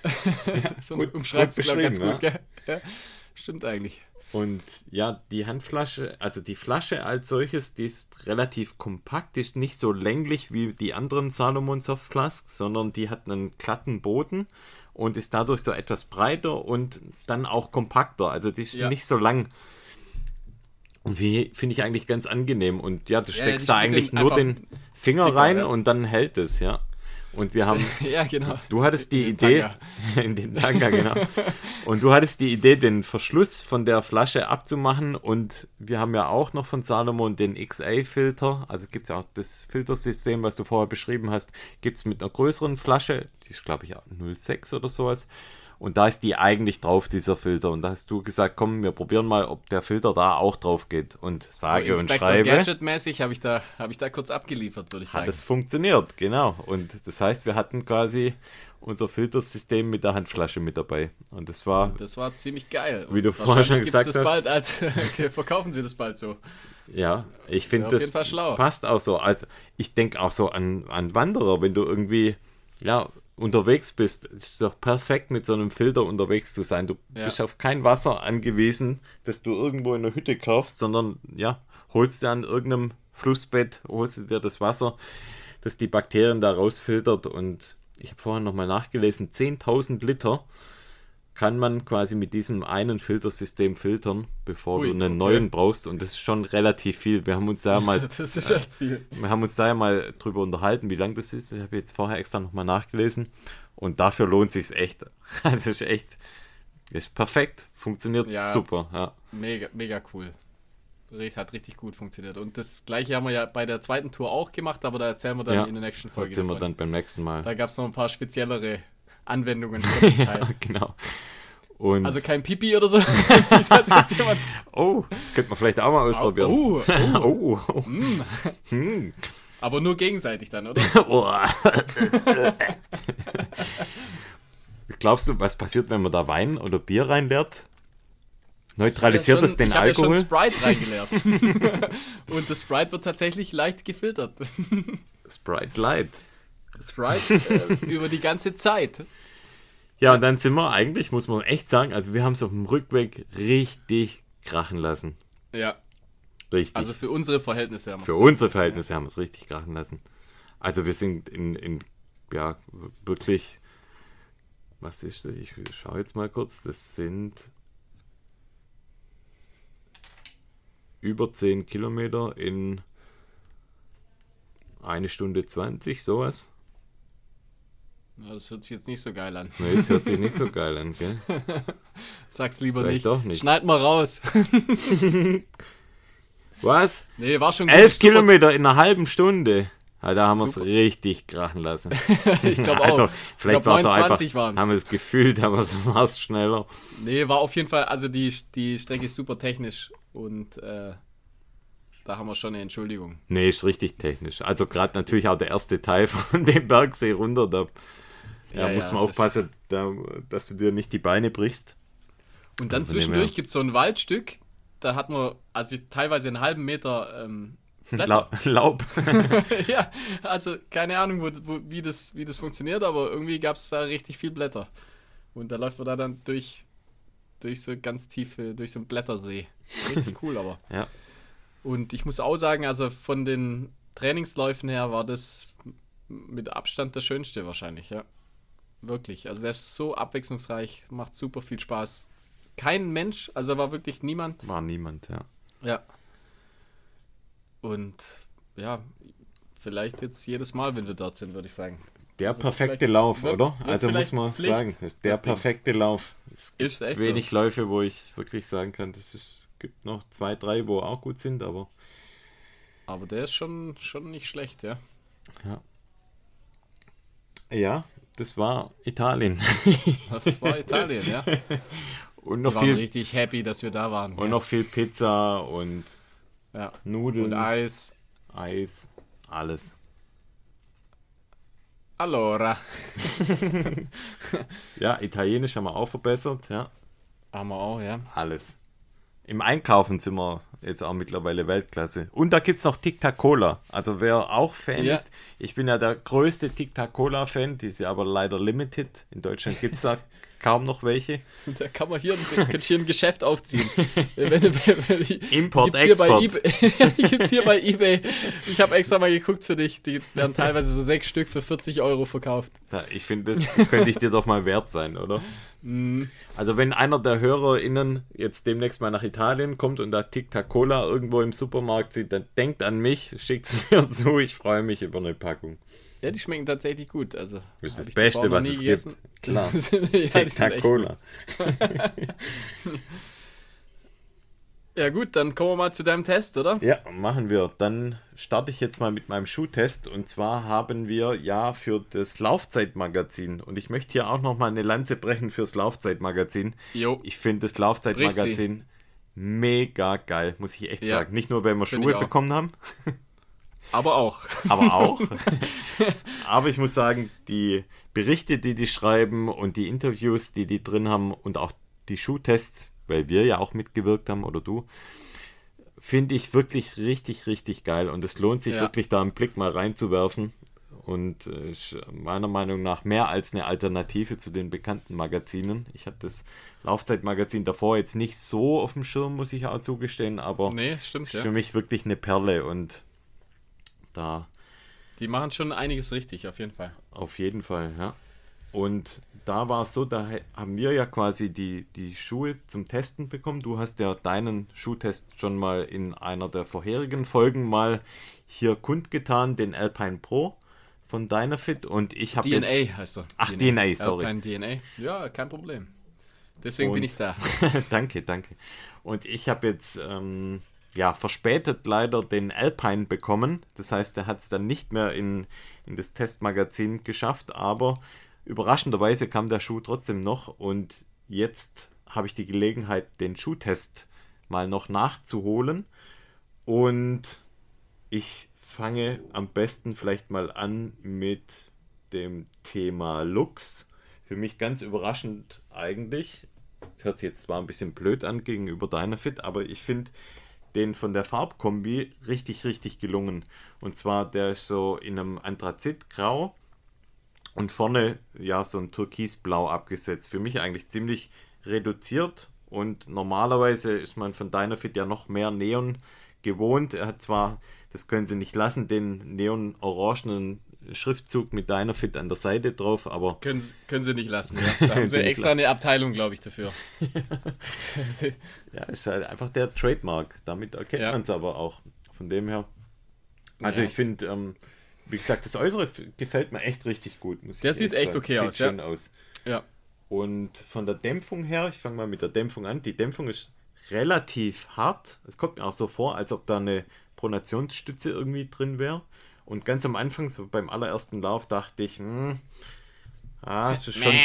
ja, so gut, umschreibt es ganz gut, ja. ja. Stimmt eigentlich. Und ja, die Handflasche, also die Flasche als solches, die ist relativ kompakt, die ist nicht so länglich wie die anderen Salomon Soft Flasks, sondern die hat einen glatten Boden und ist dadurch so etwas breiter und dann auch kompakter. Also die ist ja. nicht so lang. Und wie finde ich eigentlich ganz angenehm. Und ja, du steckst ja, da eigentlich nur den Finger rein ja. und dann hält es, ja. Und wir haben. ja, genau. Du hattest die in Idee. in den Tanga, genau. Und du hattest die Idee, den Verschluss von der Flasche abzumachen. Und wir haben ja auch noch von Salomon den XA-Filter. Also gibt es ja auch das Filtersystem, was du vorher beschrieben hast. Gibt es mit einer größeren Flasche. Die ist, glaube ich, 0,6 oder sowas. Und da ist die eigentlich drauf, dieser Filter. Und da hast du gesagt, komm, wir probieren mal, ob der Filter da auch drauf geht. Und sage so, und schreibe. Gadget-mäßig habe ich, da, hab ich da kurz abgeliefert, würde ich sagen. Hat es funktioniert, genau. Und das heißt, wir hatten quasi unser Filtersystem mit der Handflasche mit dabei. Und das war. Das war ziemlich geil. Wie du vorher schon gesagt hast. Bald als, verkaufen sie das bald so. Ja, ich finde das passt auch so. Also ich denke auch so an, an Wanderer, wenn du irgendwie ja unterwegs bist, ist doch perfekt mit so einem Filter unterwegs zu sein. Du ja. bist auf kein Wasser angewiesen, das du irgendwo in der Hütte kaufst, sondern ja, holst dir an irgendeinem Flussbett, holst du dir das Wasser, das die Bakterien da rausfiltert und ich habe vorhin nochmal nachgelesen, 10.000 Liter kann man quasi mit diesem einen Filtersystem filtern, bevor Ui, du einen okay. neuen brauchst. Und das ist schon relativ viel. Wir haben uns da mal. das ist echt viel. Wir haben uns da ja mal drüber unterhalten, wie lang das ist. Ich habe jetzt vorher extra nochmal nachgelesen. Und dafür lohnt sich echt. Das ist echt. Ist perfekt. Funktioniert ja, super. Ja. Mega, mega cool. Hat richtig gut funktioniert. Und das gleiche haben wir ja bei der zweiten Tour auch gemacht, aber da erzählen wir dann ja, in der nächsten Folge. Da sind wir dann beim nächsten Mal. Da gab es noch ein paar speziellere Anwendungen ja, genau. Und also kein Pipi oder so. oh, das könnte man vielleicht auch mal ausprobieren. Oh, oh, oh. oh. Mm. Hm. Aber nur gegenseitig dann, oder? Glaubst du, was passiert, wenn man da Wein oder Bier reinleert? Neutralisiert das den ich Alkohol? Ich habe ja schon Sprite reingeleert. Und das Sprite wird tatsächlich leicht gefiltert. Sprite Light. Sprite äh, über die ganze Zeit. Ja, und dann sind wir eigentlich, muss man echt sagen, also wir haben es auf dem Rückweg richtig krachen lassen. Ja. Richtig. Also für unsere Verhältnisse haben wir es. Für unsere Verhältnisse ja. haben wir es richtig krachen lassen. Also wir sind in, in ja, wirklich, was ist das? Ich schaue jetzt mal kurz, das sind über 10 Kilometer in eine Stunde 20, sowas. Ja, das hört sich jetzt nicht so geil an. Nee, das hört sich nicht so geil an, gell? Sag's lieber Vielleicht nicht. doch nicht. Schneid mal raus. Was? Nee, war schon gut. Elf Kilometer in einer halben Stunde. Ja, da haben wir es richtig krachen lassen. ich glaube auch. Also, vielleicht war es einfach, waren's. haben wir es gefühlt, aber es war es schneller. Nee, war auf jeden Fall, also die, die Strecke ist super technisch und äh, da haben wir schon eine Entschuldigung. Nee, ist richtig technisch. Also gerade natürlich auch der erste Teil von dem Bergsee runter, da ja, ja, muss man aufpassen, da, dass du dir nicht die Beine brichst. Und dann also zwischendurch gibt es so ein Waldstück, da hat man also teilweise einen halben Meter ähm, La Laub. ja, also keine Ahnung, wo, wo, wie, das, wie das funktioniert, aber irgendwie gab es da richtig viel Blätter. Und da läuft man da dann durch, durch so ganz tiefe, durch so einen Blättersee. Richtig cool, aber. ja. Und ich muss auch sagen, also von den Trainingsläufen her war das mit Abstand das Schönste wahrscheinlich, ja. Wirklich. Also der ist so abwechslungsreich, macht super viel Spaß. Kein Mensch, also war wirklich niemand. War niemand, ja. Ja. Und ja, vielleicht jetzt jedes Mal, wenn wir dort sind, würde ich sagen. Der perfekte Lauf, wird, oder? Wird also muss man Pflicht, sagen, das ist der perfekte Ding. Lauf. Es ist echt wenig so. Läufe, wo ich wirklich sagen kann, es gibt noch zwei, drei, wo auch gut sind, aber. Aber der ist schon, schon nicht schlecht, ja. Ja. Ja, das war Italien. Das war Italien, ja. Und noch Die viel richtig happy, dass wir da waren. Und ja. noch viel Pizza und ja. Nudeln. Und Eis. Eis. Alles. Allora. ja, Italienisch haben wir auch verbessert, ja. Haben wir auch, ja. Alles. Im Einkaufen sind wir jetzt auch mittlerweile Weltklasse. Und da gibt es noch Tic Tac Cola. Also wer auch Fan ja. ist, ich bin ja der größte Tic Tac Cola Fan, die ist ja aber leider limited. In Deutschland gibt es da kaum noch welche. Da kann man hier, ein, hier ein Geschäft aufziehen. wenn, wenn, wenn, Import, Export. Die gibt es hier bei Ebay. Ich habe extra mal geguckt für dich. Die werden teilweise so sechs Stück für 40 Euro verkauft. Ja, ich finde, das könnte ich dir doch mal wert sein, oder? Mm. Also wenn einer der HörerInnen jetzt demnächst mal nach Italien kommt und da Tic Tac Cola irgendwo im Supermarkt sieht, dann denkt an mich, schickt es mir zu, ich freue mich über eine Packung. Ja, die schmecken tatsächlich gut. Also, das ist das Beste, was es gegessen. gibt. Klar. ja, Tic Cola. ja, gut, dann kommen wir mal zu deinem Test, oder? Ja, machen wir. Dann starte ich jetzt mal mit meinem Schuhtest. Und zwar haben wir ja für das Laufzeitmagazin. Und ich möchte hier auch nochmal eine Lanze brechen fürs Laufzeitmagazin. Jo. Ich finde das Laufzeitmagazin mega geil, muss ich echt ja. sagen. Nicht nur, weil wir Schuhe bekommen haben. Aber auch. Aber auch. Aber ich muss sagen, die Berichte, die die schreiben und die Interviews, die die drin haben und auch die Schuhtests, weil wir ja auch mitgewirkt haben oder du, finde ich wirklich richtig, richtig geil. Und es lohnt sich ja. wirklich, da einen Blick mal reinzuwerfen. Und äh, meiner Meinung nach mehr als eine Alternative zu den bekannten Magazinen. Ich habe das Laufzeitmagazin davor jetzt nicht so auf dem Schirm, muss ich auch zugestehen, aber nee, stimmt, ja. für mich wirklich eine Perle und da. Die machen schon einiges richtig, auf jeden Fall. Auf jeden Fall, ja. Und da war es so, da haben wir ja quasi die, die Schuhe zum Testen bekommen. Du hast ja deinen Schuhtest schon mal in einer der vorherigen Folgen mal hier kundgetan, den Alpine Pro von Dynafit und ich habe DNA jetzt, heißt er. Ach, DNA, DNA sorry. Alpine DNA. Ja, kein Problem. Deswegen und, bin ich da. danke, danke. Und ich habe jetzt ähm, ja, verspätet leider den Alpine bekommen. Das heißt, er hat es dann nicht mehr in, in das Testmagazin geschafft, aber überraschenderweise kam der Schuh trotzdem noch und jetzt habe ich die Gelegenheit, den Schuhtest mal noch nachzuholen und ich fange am besten vielleicht mal an mit dem Thema Lux. Für mich ganz überraschend eigentlich. Das hört sich jetzt zwar ein bisschen blöd an gegenüber deiner Fit, aber ich finde, den von der Farbkombi richtig, richtig gelungen. Und zwar, der ist so in einem Anthrazitgrau und vorne ja so ein Türkisblau abgesetzt. Für mich eigentlich ziemlich reduziert und normalerweise ist man von Dynafit ja noch mehr Neon gewohnt. Er hat zwar, das können sie nicht lassen, den neon-orangenen Schriftzug mit Dynafit an der Seite drauf, aber. Können, können sie nicht lassen, ja. Da haben sie extra eine Abteilung, glaube ich, dafür. ja, ist halt einfach der Trademark. Damit erkennt ja. man es aber auch. Von dem her. Also ja. ich finde, ähm, wie gesagt, das Äußere gefällt mir echt richtig gut. der sieht echt sagen. okay sieht aus. Schön ja. aus. Ja. Und von der Dämpfung her, ich fange mal mit der Dämpfung an. Die Dämpfung ist relativ hart. Es kommt mir auch so vor, als ob da eine Pronationsstütze irgendwie drin wäre. Und ganz am Anfang, so beim allerersten Lauf, dachte ich, hm, ah, es ist schon,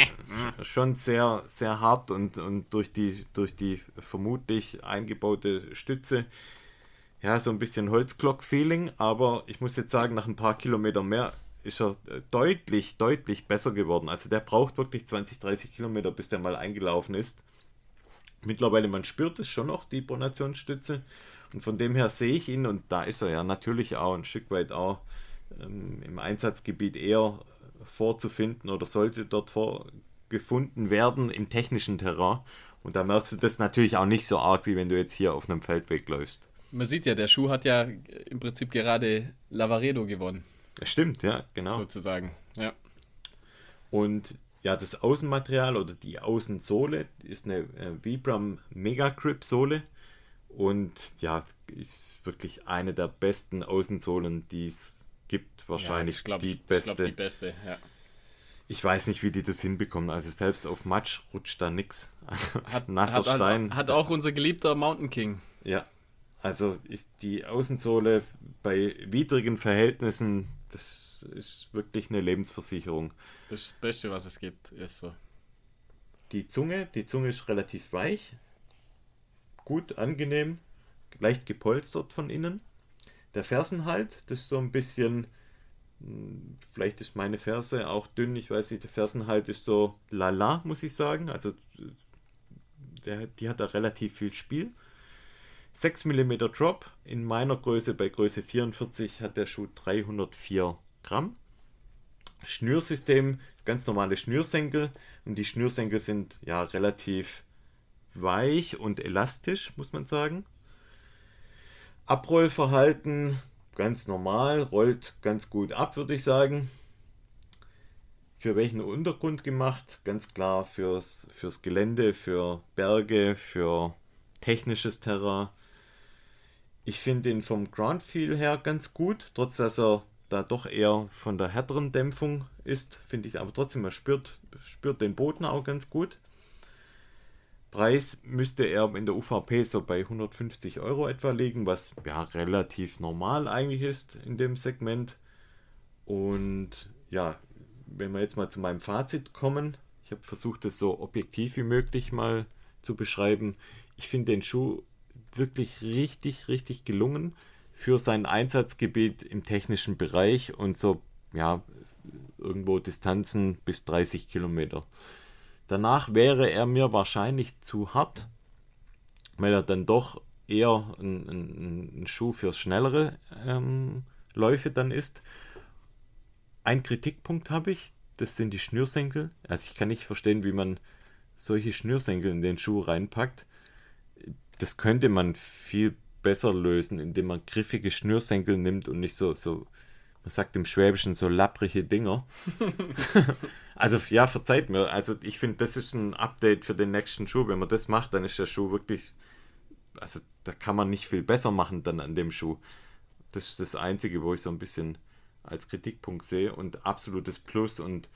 schon sehr, sehr hart und, und durch, die, durch die vermutlich eingebaute Stütze ja, so ein bisschen Holzglock-Feeling, aber ich muss jetzt sagen, nach ein paar Kilometern mehr ist er äh, deutlich, deutlich besser geworden. Also der braucht wirklich 20, 30 Kilometer, bis der mal eingelaufen ist. Mittlerweile, man spürt es schon noch, die Pronationsstütze. Und von dem her sehe ich ihn und da ist er ja natürlich auch ein Stück weit auch ähm, im Einsatzgebiet eher vorzufinden oder sollte dort vorgefunden werden im technischen Terrain. Und da merkst du das natürlich auch nicht so arg, wie wenn du jetzt hier auf einem Feldweg läufst. Man sieht ja, der Schuh hat ja im Prinzip gerade Lavaredo gewonnen. Das stimmt, ja, genau. Sozusagen, ja. Und ja, das Außenmaterial oder die Außensohle ist eine äh, Vibram Mega Grip Sohle und ja, ist wirklich eine der besten Außensohlen, die es gibt. Wahrscheinlich ja, glaub, die beste. Ich, glaub, die beste, ja. Ich weiß nicht, wie die das hinbekommen. Also selbst auf Matsch rutscht da nichts. hat, nasser hat, Stein. Hat, hat auch unser geliebter Mountain King. Ja, also ist die Außensohle bei widrigen Verhältnissen, das ist wirklich eine Lebensversicherung. Das Beste, was es gibt, ist so. Die Zunge, die Zunge ist relativ weich, gut, angenehm, leicht gepolstert von innen. Der Fersenhalt, das ist so ein bisschen, hm, vielleicht ist meine Ferse auch dünn, ich weiß nicht, der Fersenhalt ist so lala, muss ich sagen. Also der, die hat da relativ viel Spiel. 6 mm Drop. In meiner Größe, bei Größe 44, hat der Schuh 304 Gramm. Schnürsystem, ganz normale Schnürsenkel. Und die Schnürsenkel sind ja relativ weich und elastisch, muss man sagen. Abrollverhalten ganz normal, rollt ganz gut ab, würde ich sagen. Für welchen Untergrund gemacht? Ganz klar fürs, fürs Gelände, für Berge, für technisches Terrain. Ich finde ihn vom Ground Feel her ganz gut, trotz dass er da doch eher von der härteren Dämpfung ist, finde ich aber trotzdem, man spürt, spürt den Boden auch ganz gut. Preis müsste er in der UVP so bei 150 Euro etwa liegen, was ja relativ normal eigentlich ist in dem Segment. Und ja, wenn wir jetzt mal zu meinem Fazit kommen, ich habe versucht, das so objektiv wie möglich mal zu beschreiben. Ich finde den Schuh wirklich richtig, richtig gelungen für sein Einsatzgebiet im technischen Bereich und so, ja, irgendwo Distanzen bis 30 Kilometer. Danach wäre er mir wahrscheinlich zu hart, weil er dann doch eher ein, ein, ein Schuh fürs schnellere ähm, Läufe dann ist. Ein Kritikpunkt habe ich, das sind die Schnürsenkel. Also ich kann nicht verstehen, wie man solche Schnürsenkel in den Schuh reinpackt das könnte man viel besser lösen, indem man griffige Schnürsenkel nimmt und nicht so, so man sagt im Schwäbischen so lapprige Dinger. also ja, verzeiht mir. Also ich finde, das ist ein Update für den nächsten Schuh. Wenn man das macht, dann ist der Schuh wirklich, also da kann man nicht viel besser machen dann an dem Schuh. Das ist das Einzige, wo ich so ein bisschen als Kritikpunkt sehe und absolutes Plus und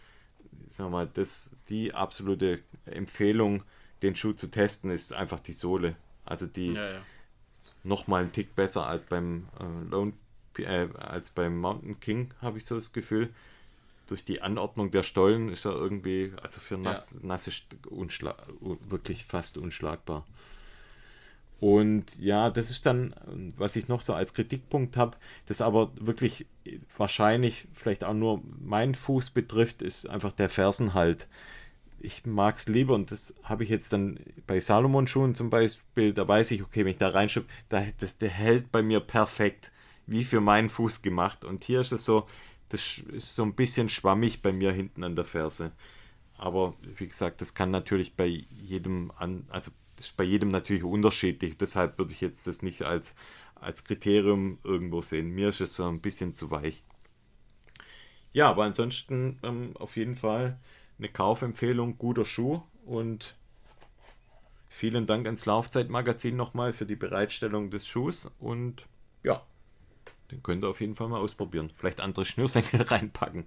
sag mal, das, die absolute Empfehlung, den Schuh zu testen, ist einfach die Sohle. Also die ja, ja. nochmal einen Tick besser als beim äh, Lone, äh, als beim Mountain King, habe ich so das Gefühl. Durch die Anordnung der Stollen ist er irgendwie, also für nass, ja. nasse wirklich fast unschlagbar. Und ja, das ist dann, was ich noch so als Kritikpunkt habe, das aber wirklich wahrscheinlich vielleicht auch nur meinen Fuß betrifft, ist einfach der Fersenhalt ich mag es lieber und das habe ich jetzt dann bei Salomon-Schuhen zum Beispiel, da weiß ich, okay, wenn ich da reinschiebe, da, das, der hält bei mir perfekt, wie für meinen Fuß gemacht. Und hier ist es so, das ist so ein bisschen schwammig bei mir hinten an der Ferse. Aber wie gesagt, das kann natürlich bei jedem an, also das ist bei jedem natürlich unterschiedlich. Deshalb würde ich jetzt das nicht als, als Kriterium irgendwo sehen. Mir ist es so ein bisschen zu weich. Ja, aber ansonsten ähm, auf jeden Fall eine Kaufempfehlung, guter Schuh und vielen Dank ans Laufzeitmagazin nochmal für die Bereitstellung des Schuhs und ja, den könnt ihr auf jeden Fall mal ausprobieren. Vielleicht andere Schnürsenkel reinpacken.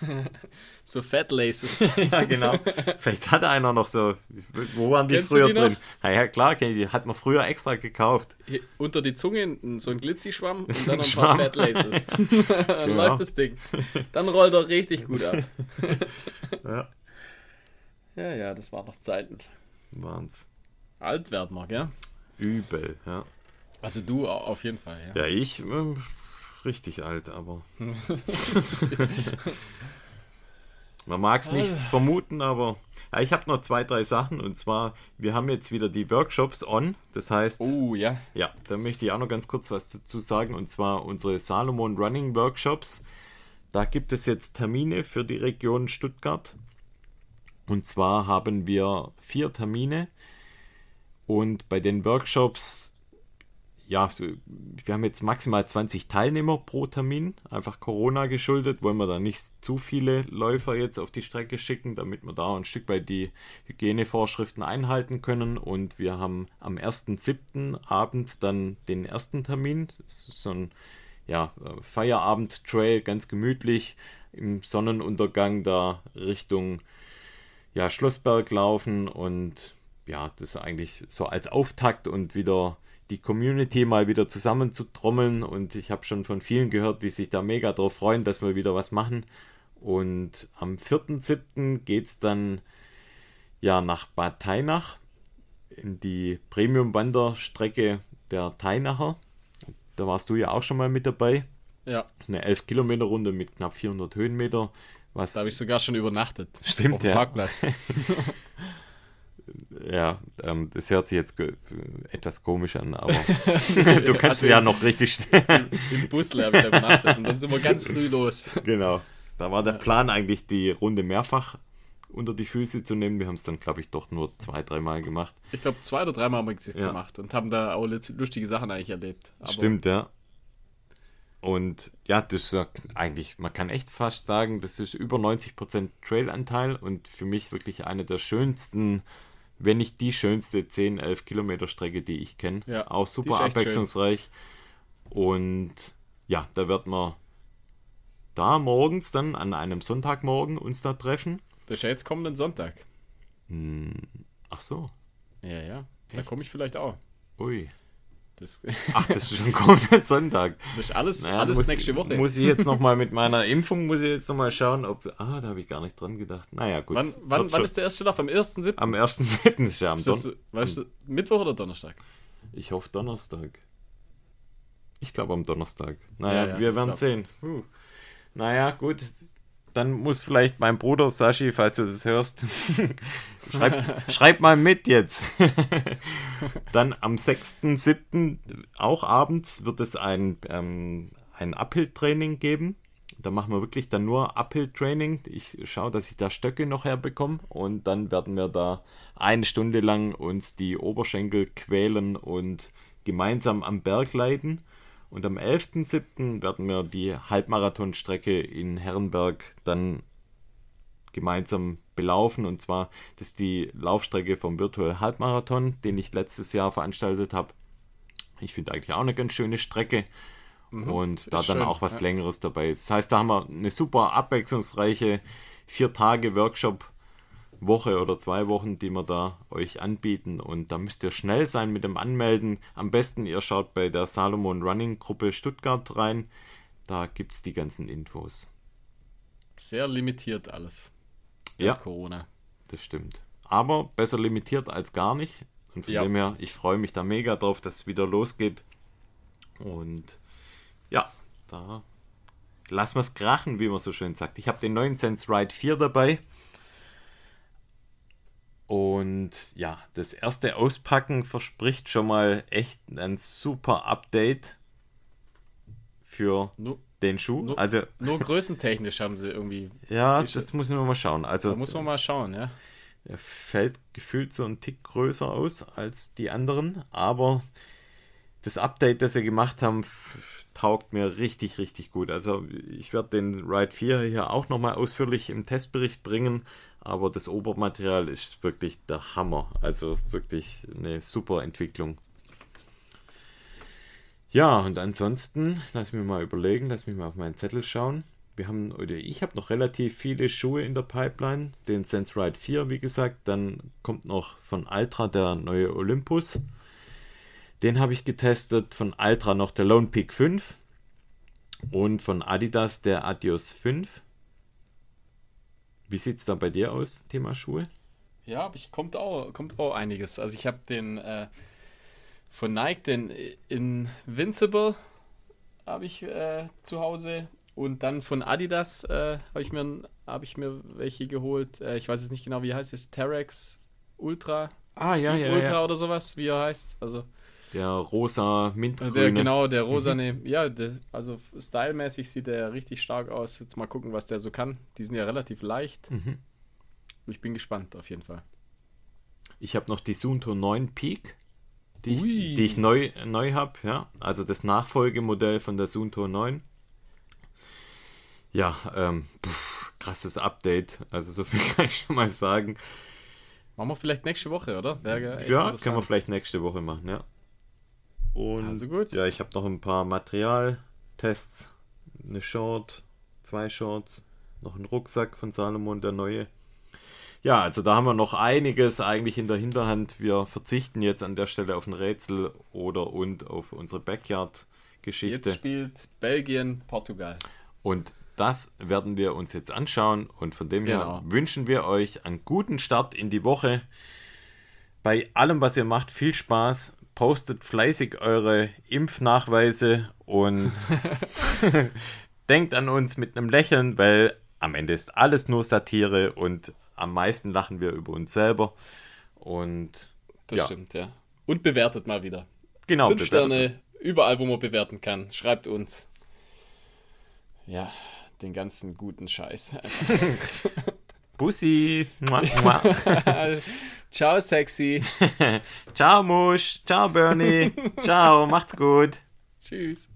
so Fat Laces. ja, genau. Vielleicht hat einer noch so. Wo waren die Kennst früher die drin? Ja, ja, klar, die hat man früher extra gekauft. Hier, unter die Zunge so ein Glitzy-Schwamm und dann noch ein paar Fat Laces. dann genau. läuft das Ding. Dann rollt er richtig gut ab. ja. Ja, ja, das war noch Zeiten. Waren's. Alt werden wir, gell? Übel, ja. Also du auf jeden Fall, ja. Ja, ich äh, richtig alt, aber. Man mag es nicht ah. vermuten, aber ja, ich habe noch zwei, drei Sachen. Und zwar, wir haben jetzt wieder die Workshops on. Das heißt, oh ja. Ja, da möchte ich auch noch ganz kurz was dazu sagen. Und zwar unsere Salomon Running Workshops. Da gibt es jetzt Termine für die Region Stuttgart. Und zwar haben wir vier Termine. Und bei den Workshops ja, wir haben jetzt maximal 20 Teilnehmer pro Termin, einfach Corona geschuldet, wollen wir da nicht zu viele Läufer jetzt auf die Strecke schicken, damit wir da ein Stück weit die Hygienevorschriften einhalten können. Und wir haben am 1.7. abends dann den ersten Termin. Das ist so ein ja, Feierabend-Trail, ganz gemütlich im Sonnenuntergang da Richtung ja, Schlossberg laufen und ja, das ist eigentlich so als Auftakt und wieder die Community mal wieder zusammenzutrommeln. Und ich habe schon von vielen gehört, die sich da mega drauf freuen, dass wir wieder was machen. Und am 4.7. geht es dann ja nach Bad Teinach in die Premium-Wanderstrecke der Teinacher. Da warst du ja auch schon mal mit dabei. Ja. Eine 11 Kilometer Runde mit knapp 400 Höhenmeter. Was da habe ich sogar schon übernachtet. Stimmt, ja. Parkplatz. Ja, ähm, das hört sich jetzt etwas komisch an, aber du kannst also ja noch richtig schnell. Im Bus habe ich übernachtet und dann sind wir ganz früh los. Genau. Da war der Plan eigentlich, die Runde mehrfach unter die Füße zu nehmen. Wir haben es dann, glaube ich, doch nur zwei, dreimal gemacht. Ich glaube, zwei oder dreimal haben wir es ja. gemacht und haben da auch lustige Sachen eigentlich erlebt. Aber Stimmt, ja. Und ja, das ist eigentlich, man kann echt fast sagen, das ist über 90% Trailanteil und für mich wirklich eine der schönsten wenn nicht die schönste 10, 11 Kilometer Strecke, die ich kenne. Ja, auch super abwechslungsreich. Und ja, da wird man da morgens dann an einem Sonntagmorgen uns da treffen. Das ist ja jetzt kommenden Sonntag. Hm, ach so. Ja, ja. Echt? Da komme ich vielleicht auch. Ui. Das Ach, das ist schon kommenden Sonntag. Das ist alles, naja, alles muss, nächste Woche. Muss ich jetzt nochmal mit meiner Impfung, muss ich jetzt nochmal schauen, ob. Ah, da habe ich gar nicht dran gedacht. Naja, gut. Wann, wann, wann ist der erste Lauf? Am 1.7.? Am 1.7. ist ja am Donnerstag. Weißt du, Mittwoch oder Donnerstag? Ich hoffe Donnerstag. Ich glaube am Donnerstag. Naja, ja, ja, wir werden sehen. Puh. Naja, gut dann muss vielleicht mein Bruder Sashi, falls du das hörst, schreib, schreib mal mit jetzt. dann am 6.7. auch abends wird es ein, ähm, ein Uphill-Training geben. Da machen wir wirklich dann nur Uphill-Training. Ich schaue, dass ich da Stöcke noch herbekomme und dann werden wir da eine Stunde lang uns die Oberschenkel quälen und gemeinsam am Berg leiten. Und am 11.07. werden wir die Halbmarathonstrecke in Herrenberg dann gemeinsam belaufen. Und zwar, das ist die Laufstrecke vom Virtual Halbmarathon, den ich letztes Jahr veranstaltet habe. Ich finde eigentlich auch eine ganz schöne Strecke. Mhm, und da dann schön, auch was ja. Längeres dabei. Das heißt, da haben wir eine super abwechslungsreiche vier Tage Workshop Woche oder zwei Wochen, die wir da euch anbieten. Und da müsst ihr schnell sein mit dem Anmelden. Am besten ihr schaut bei der Salomon Running Gruppe Stuttgart rein. Da gibt es die ganzen Infos. Sehr limitiert alles. Ja. Corona. Das stimmt. Aber besser limitiert als gar nicht. Und von ja. dem her, ich freue mich da mega drauf, dass es wieder losgeht. Und ja, da lassen wir es krachen, wie man so schön sagt. Ich habe den neuen Sense Ride 4 dabei. Und ja, das erste Auspacken verspricht schon mal echt ein super Update für nur, den Schuh. Nur, also nur größentechnisch haben sie irgendwie. Ja, das müssen wir mal schauen. Also da muss man mal schauen, ja. Er fällt gefühlt so ein Tick größer aus als die anderen, aber das Update, das sie gemacht haben, taugt mir richtig, richtig gut. Also ich werde den Ride 4 hier auch nochmal ausführlich im Testbericht bringen aber das Obermaterial ist wirklich der Hammer. Also wirklich eine super Entwicklung. Ja, und ansonsten, lass mich mal überlegen, lass mich mal auf meinen Zettel schauen. Wir haben, oder ich habe noch relativ viele Schuhe in der Pipeline. Den Sense Ride 4, wie gesagt. Dann kommt noch von Altra der neue Olympus. Den habe ich getestet. Von Altra noch der Lone Peak 5. Und von Adidas der Adios 5. Wie sieht es da bei dir aus, Thema Schuhe? Ja, ich kommt auch, kommt auch einiges. Also ich habe den äh, von Nike den Invincible habe ich äh, zu Hause. Und dann von Adidas äh, habe ich, mir, hab ich mir welche geholt. Äh, ich weiß jetzt nicht genau, wie heißt es. Terex Ultra. Ah, ja, ja. Ultra ja. oder sowas, wie er heißt. Also, der rosa Mintgrüne. der, genau, der rosane. Mhm. Ja, der, also stylmäßig sieht der richtig stark aus. Jetzt mal gucken, was der so kann. Die sind ja relativ leicht. Mhm. Ich bin gespannt auf jeden Fall. Ich habe noch die Sunto 9 Peak, die ich, die ich neu, neu habe. Ja? Also das Nachfolgemodell von der Sunto 9. Ja, ähm, pff, krasses Update. Also so viel kann ich schon mal sagen. Machen wir vielleicht nächste Woche, oder? ja, können wir vielleicht nächste Woche machen, ja. Und also gut. ja, ich habe noch ein paar Materialtests. Eine Short, zwei Shorts, noch ein Rucksack von Salomon, der neue. Ja, also da haben wir noch einiges eigentlich in der Hinterhand. Wir verzichten jetzt an der Stelle auf ein Rätsel oder und auf unsere Backyard-Geschichte. Jetzt spielt Belgien, Portugal. Und das werden wir uns jetzt anschauen und von dem genau. her wünschen wir euch einen guten Start in die Woche. Bei allem, was ihr macht, viel Spaß. Postet fleißig eure Impfnachweise und denkt an uns mit einem Lächeln, weil am Ende ist alles nur Satire und am meisten lachen wir über uns selber. Und das ja. stimmt, ja. Und bewertet mal wieder. Genau. Fünf Sterne überall, wo man bewerten kann. Schreibt uns. Ja, den ganzen guten Scheiß. Bussi. Ciao, sexy. Ciao, Musch. Ciao, Bernie. Ciao, macht's gut. Tschüss.